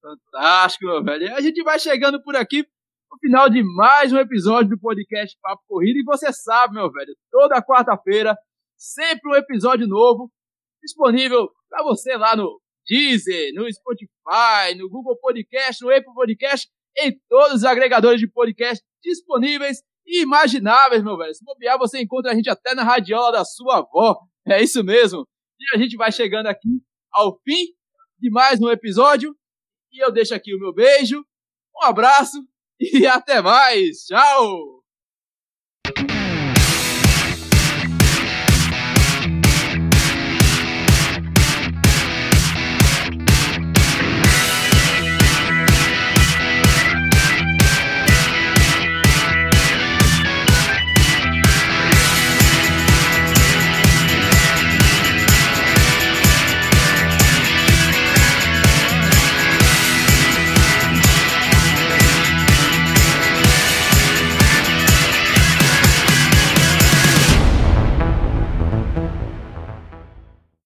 Fantástico, meu velho. A gente vai chegando por aqui no final de mais um episódio do podcast Papo Corrida. E você sabe, meu velho, toda quarta-feira, sempre um episódio novo disponível para você lá no Deezer, no Spotify, no Google Podcast, no Apple Podcast, em todos os agregadores de podcast disponíveis e imagináveis, meu velho. Se bobear, você encontra a gente até na radiola da sua avó. É isso mesmo. E a gente vai chegando aqui ao fim de mais um episódio. E eu deixo aqui o meu beijo, um abraço e <laughs> até mais. Tchau!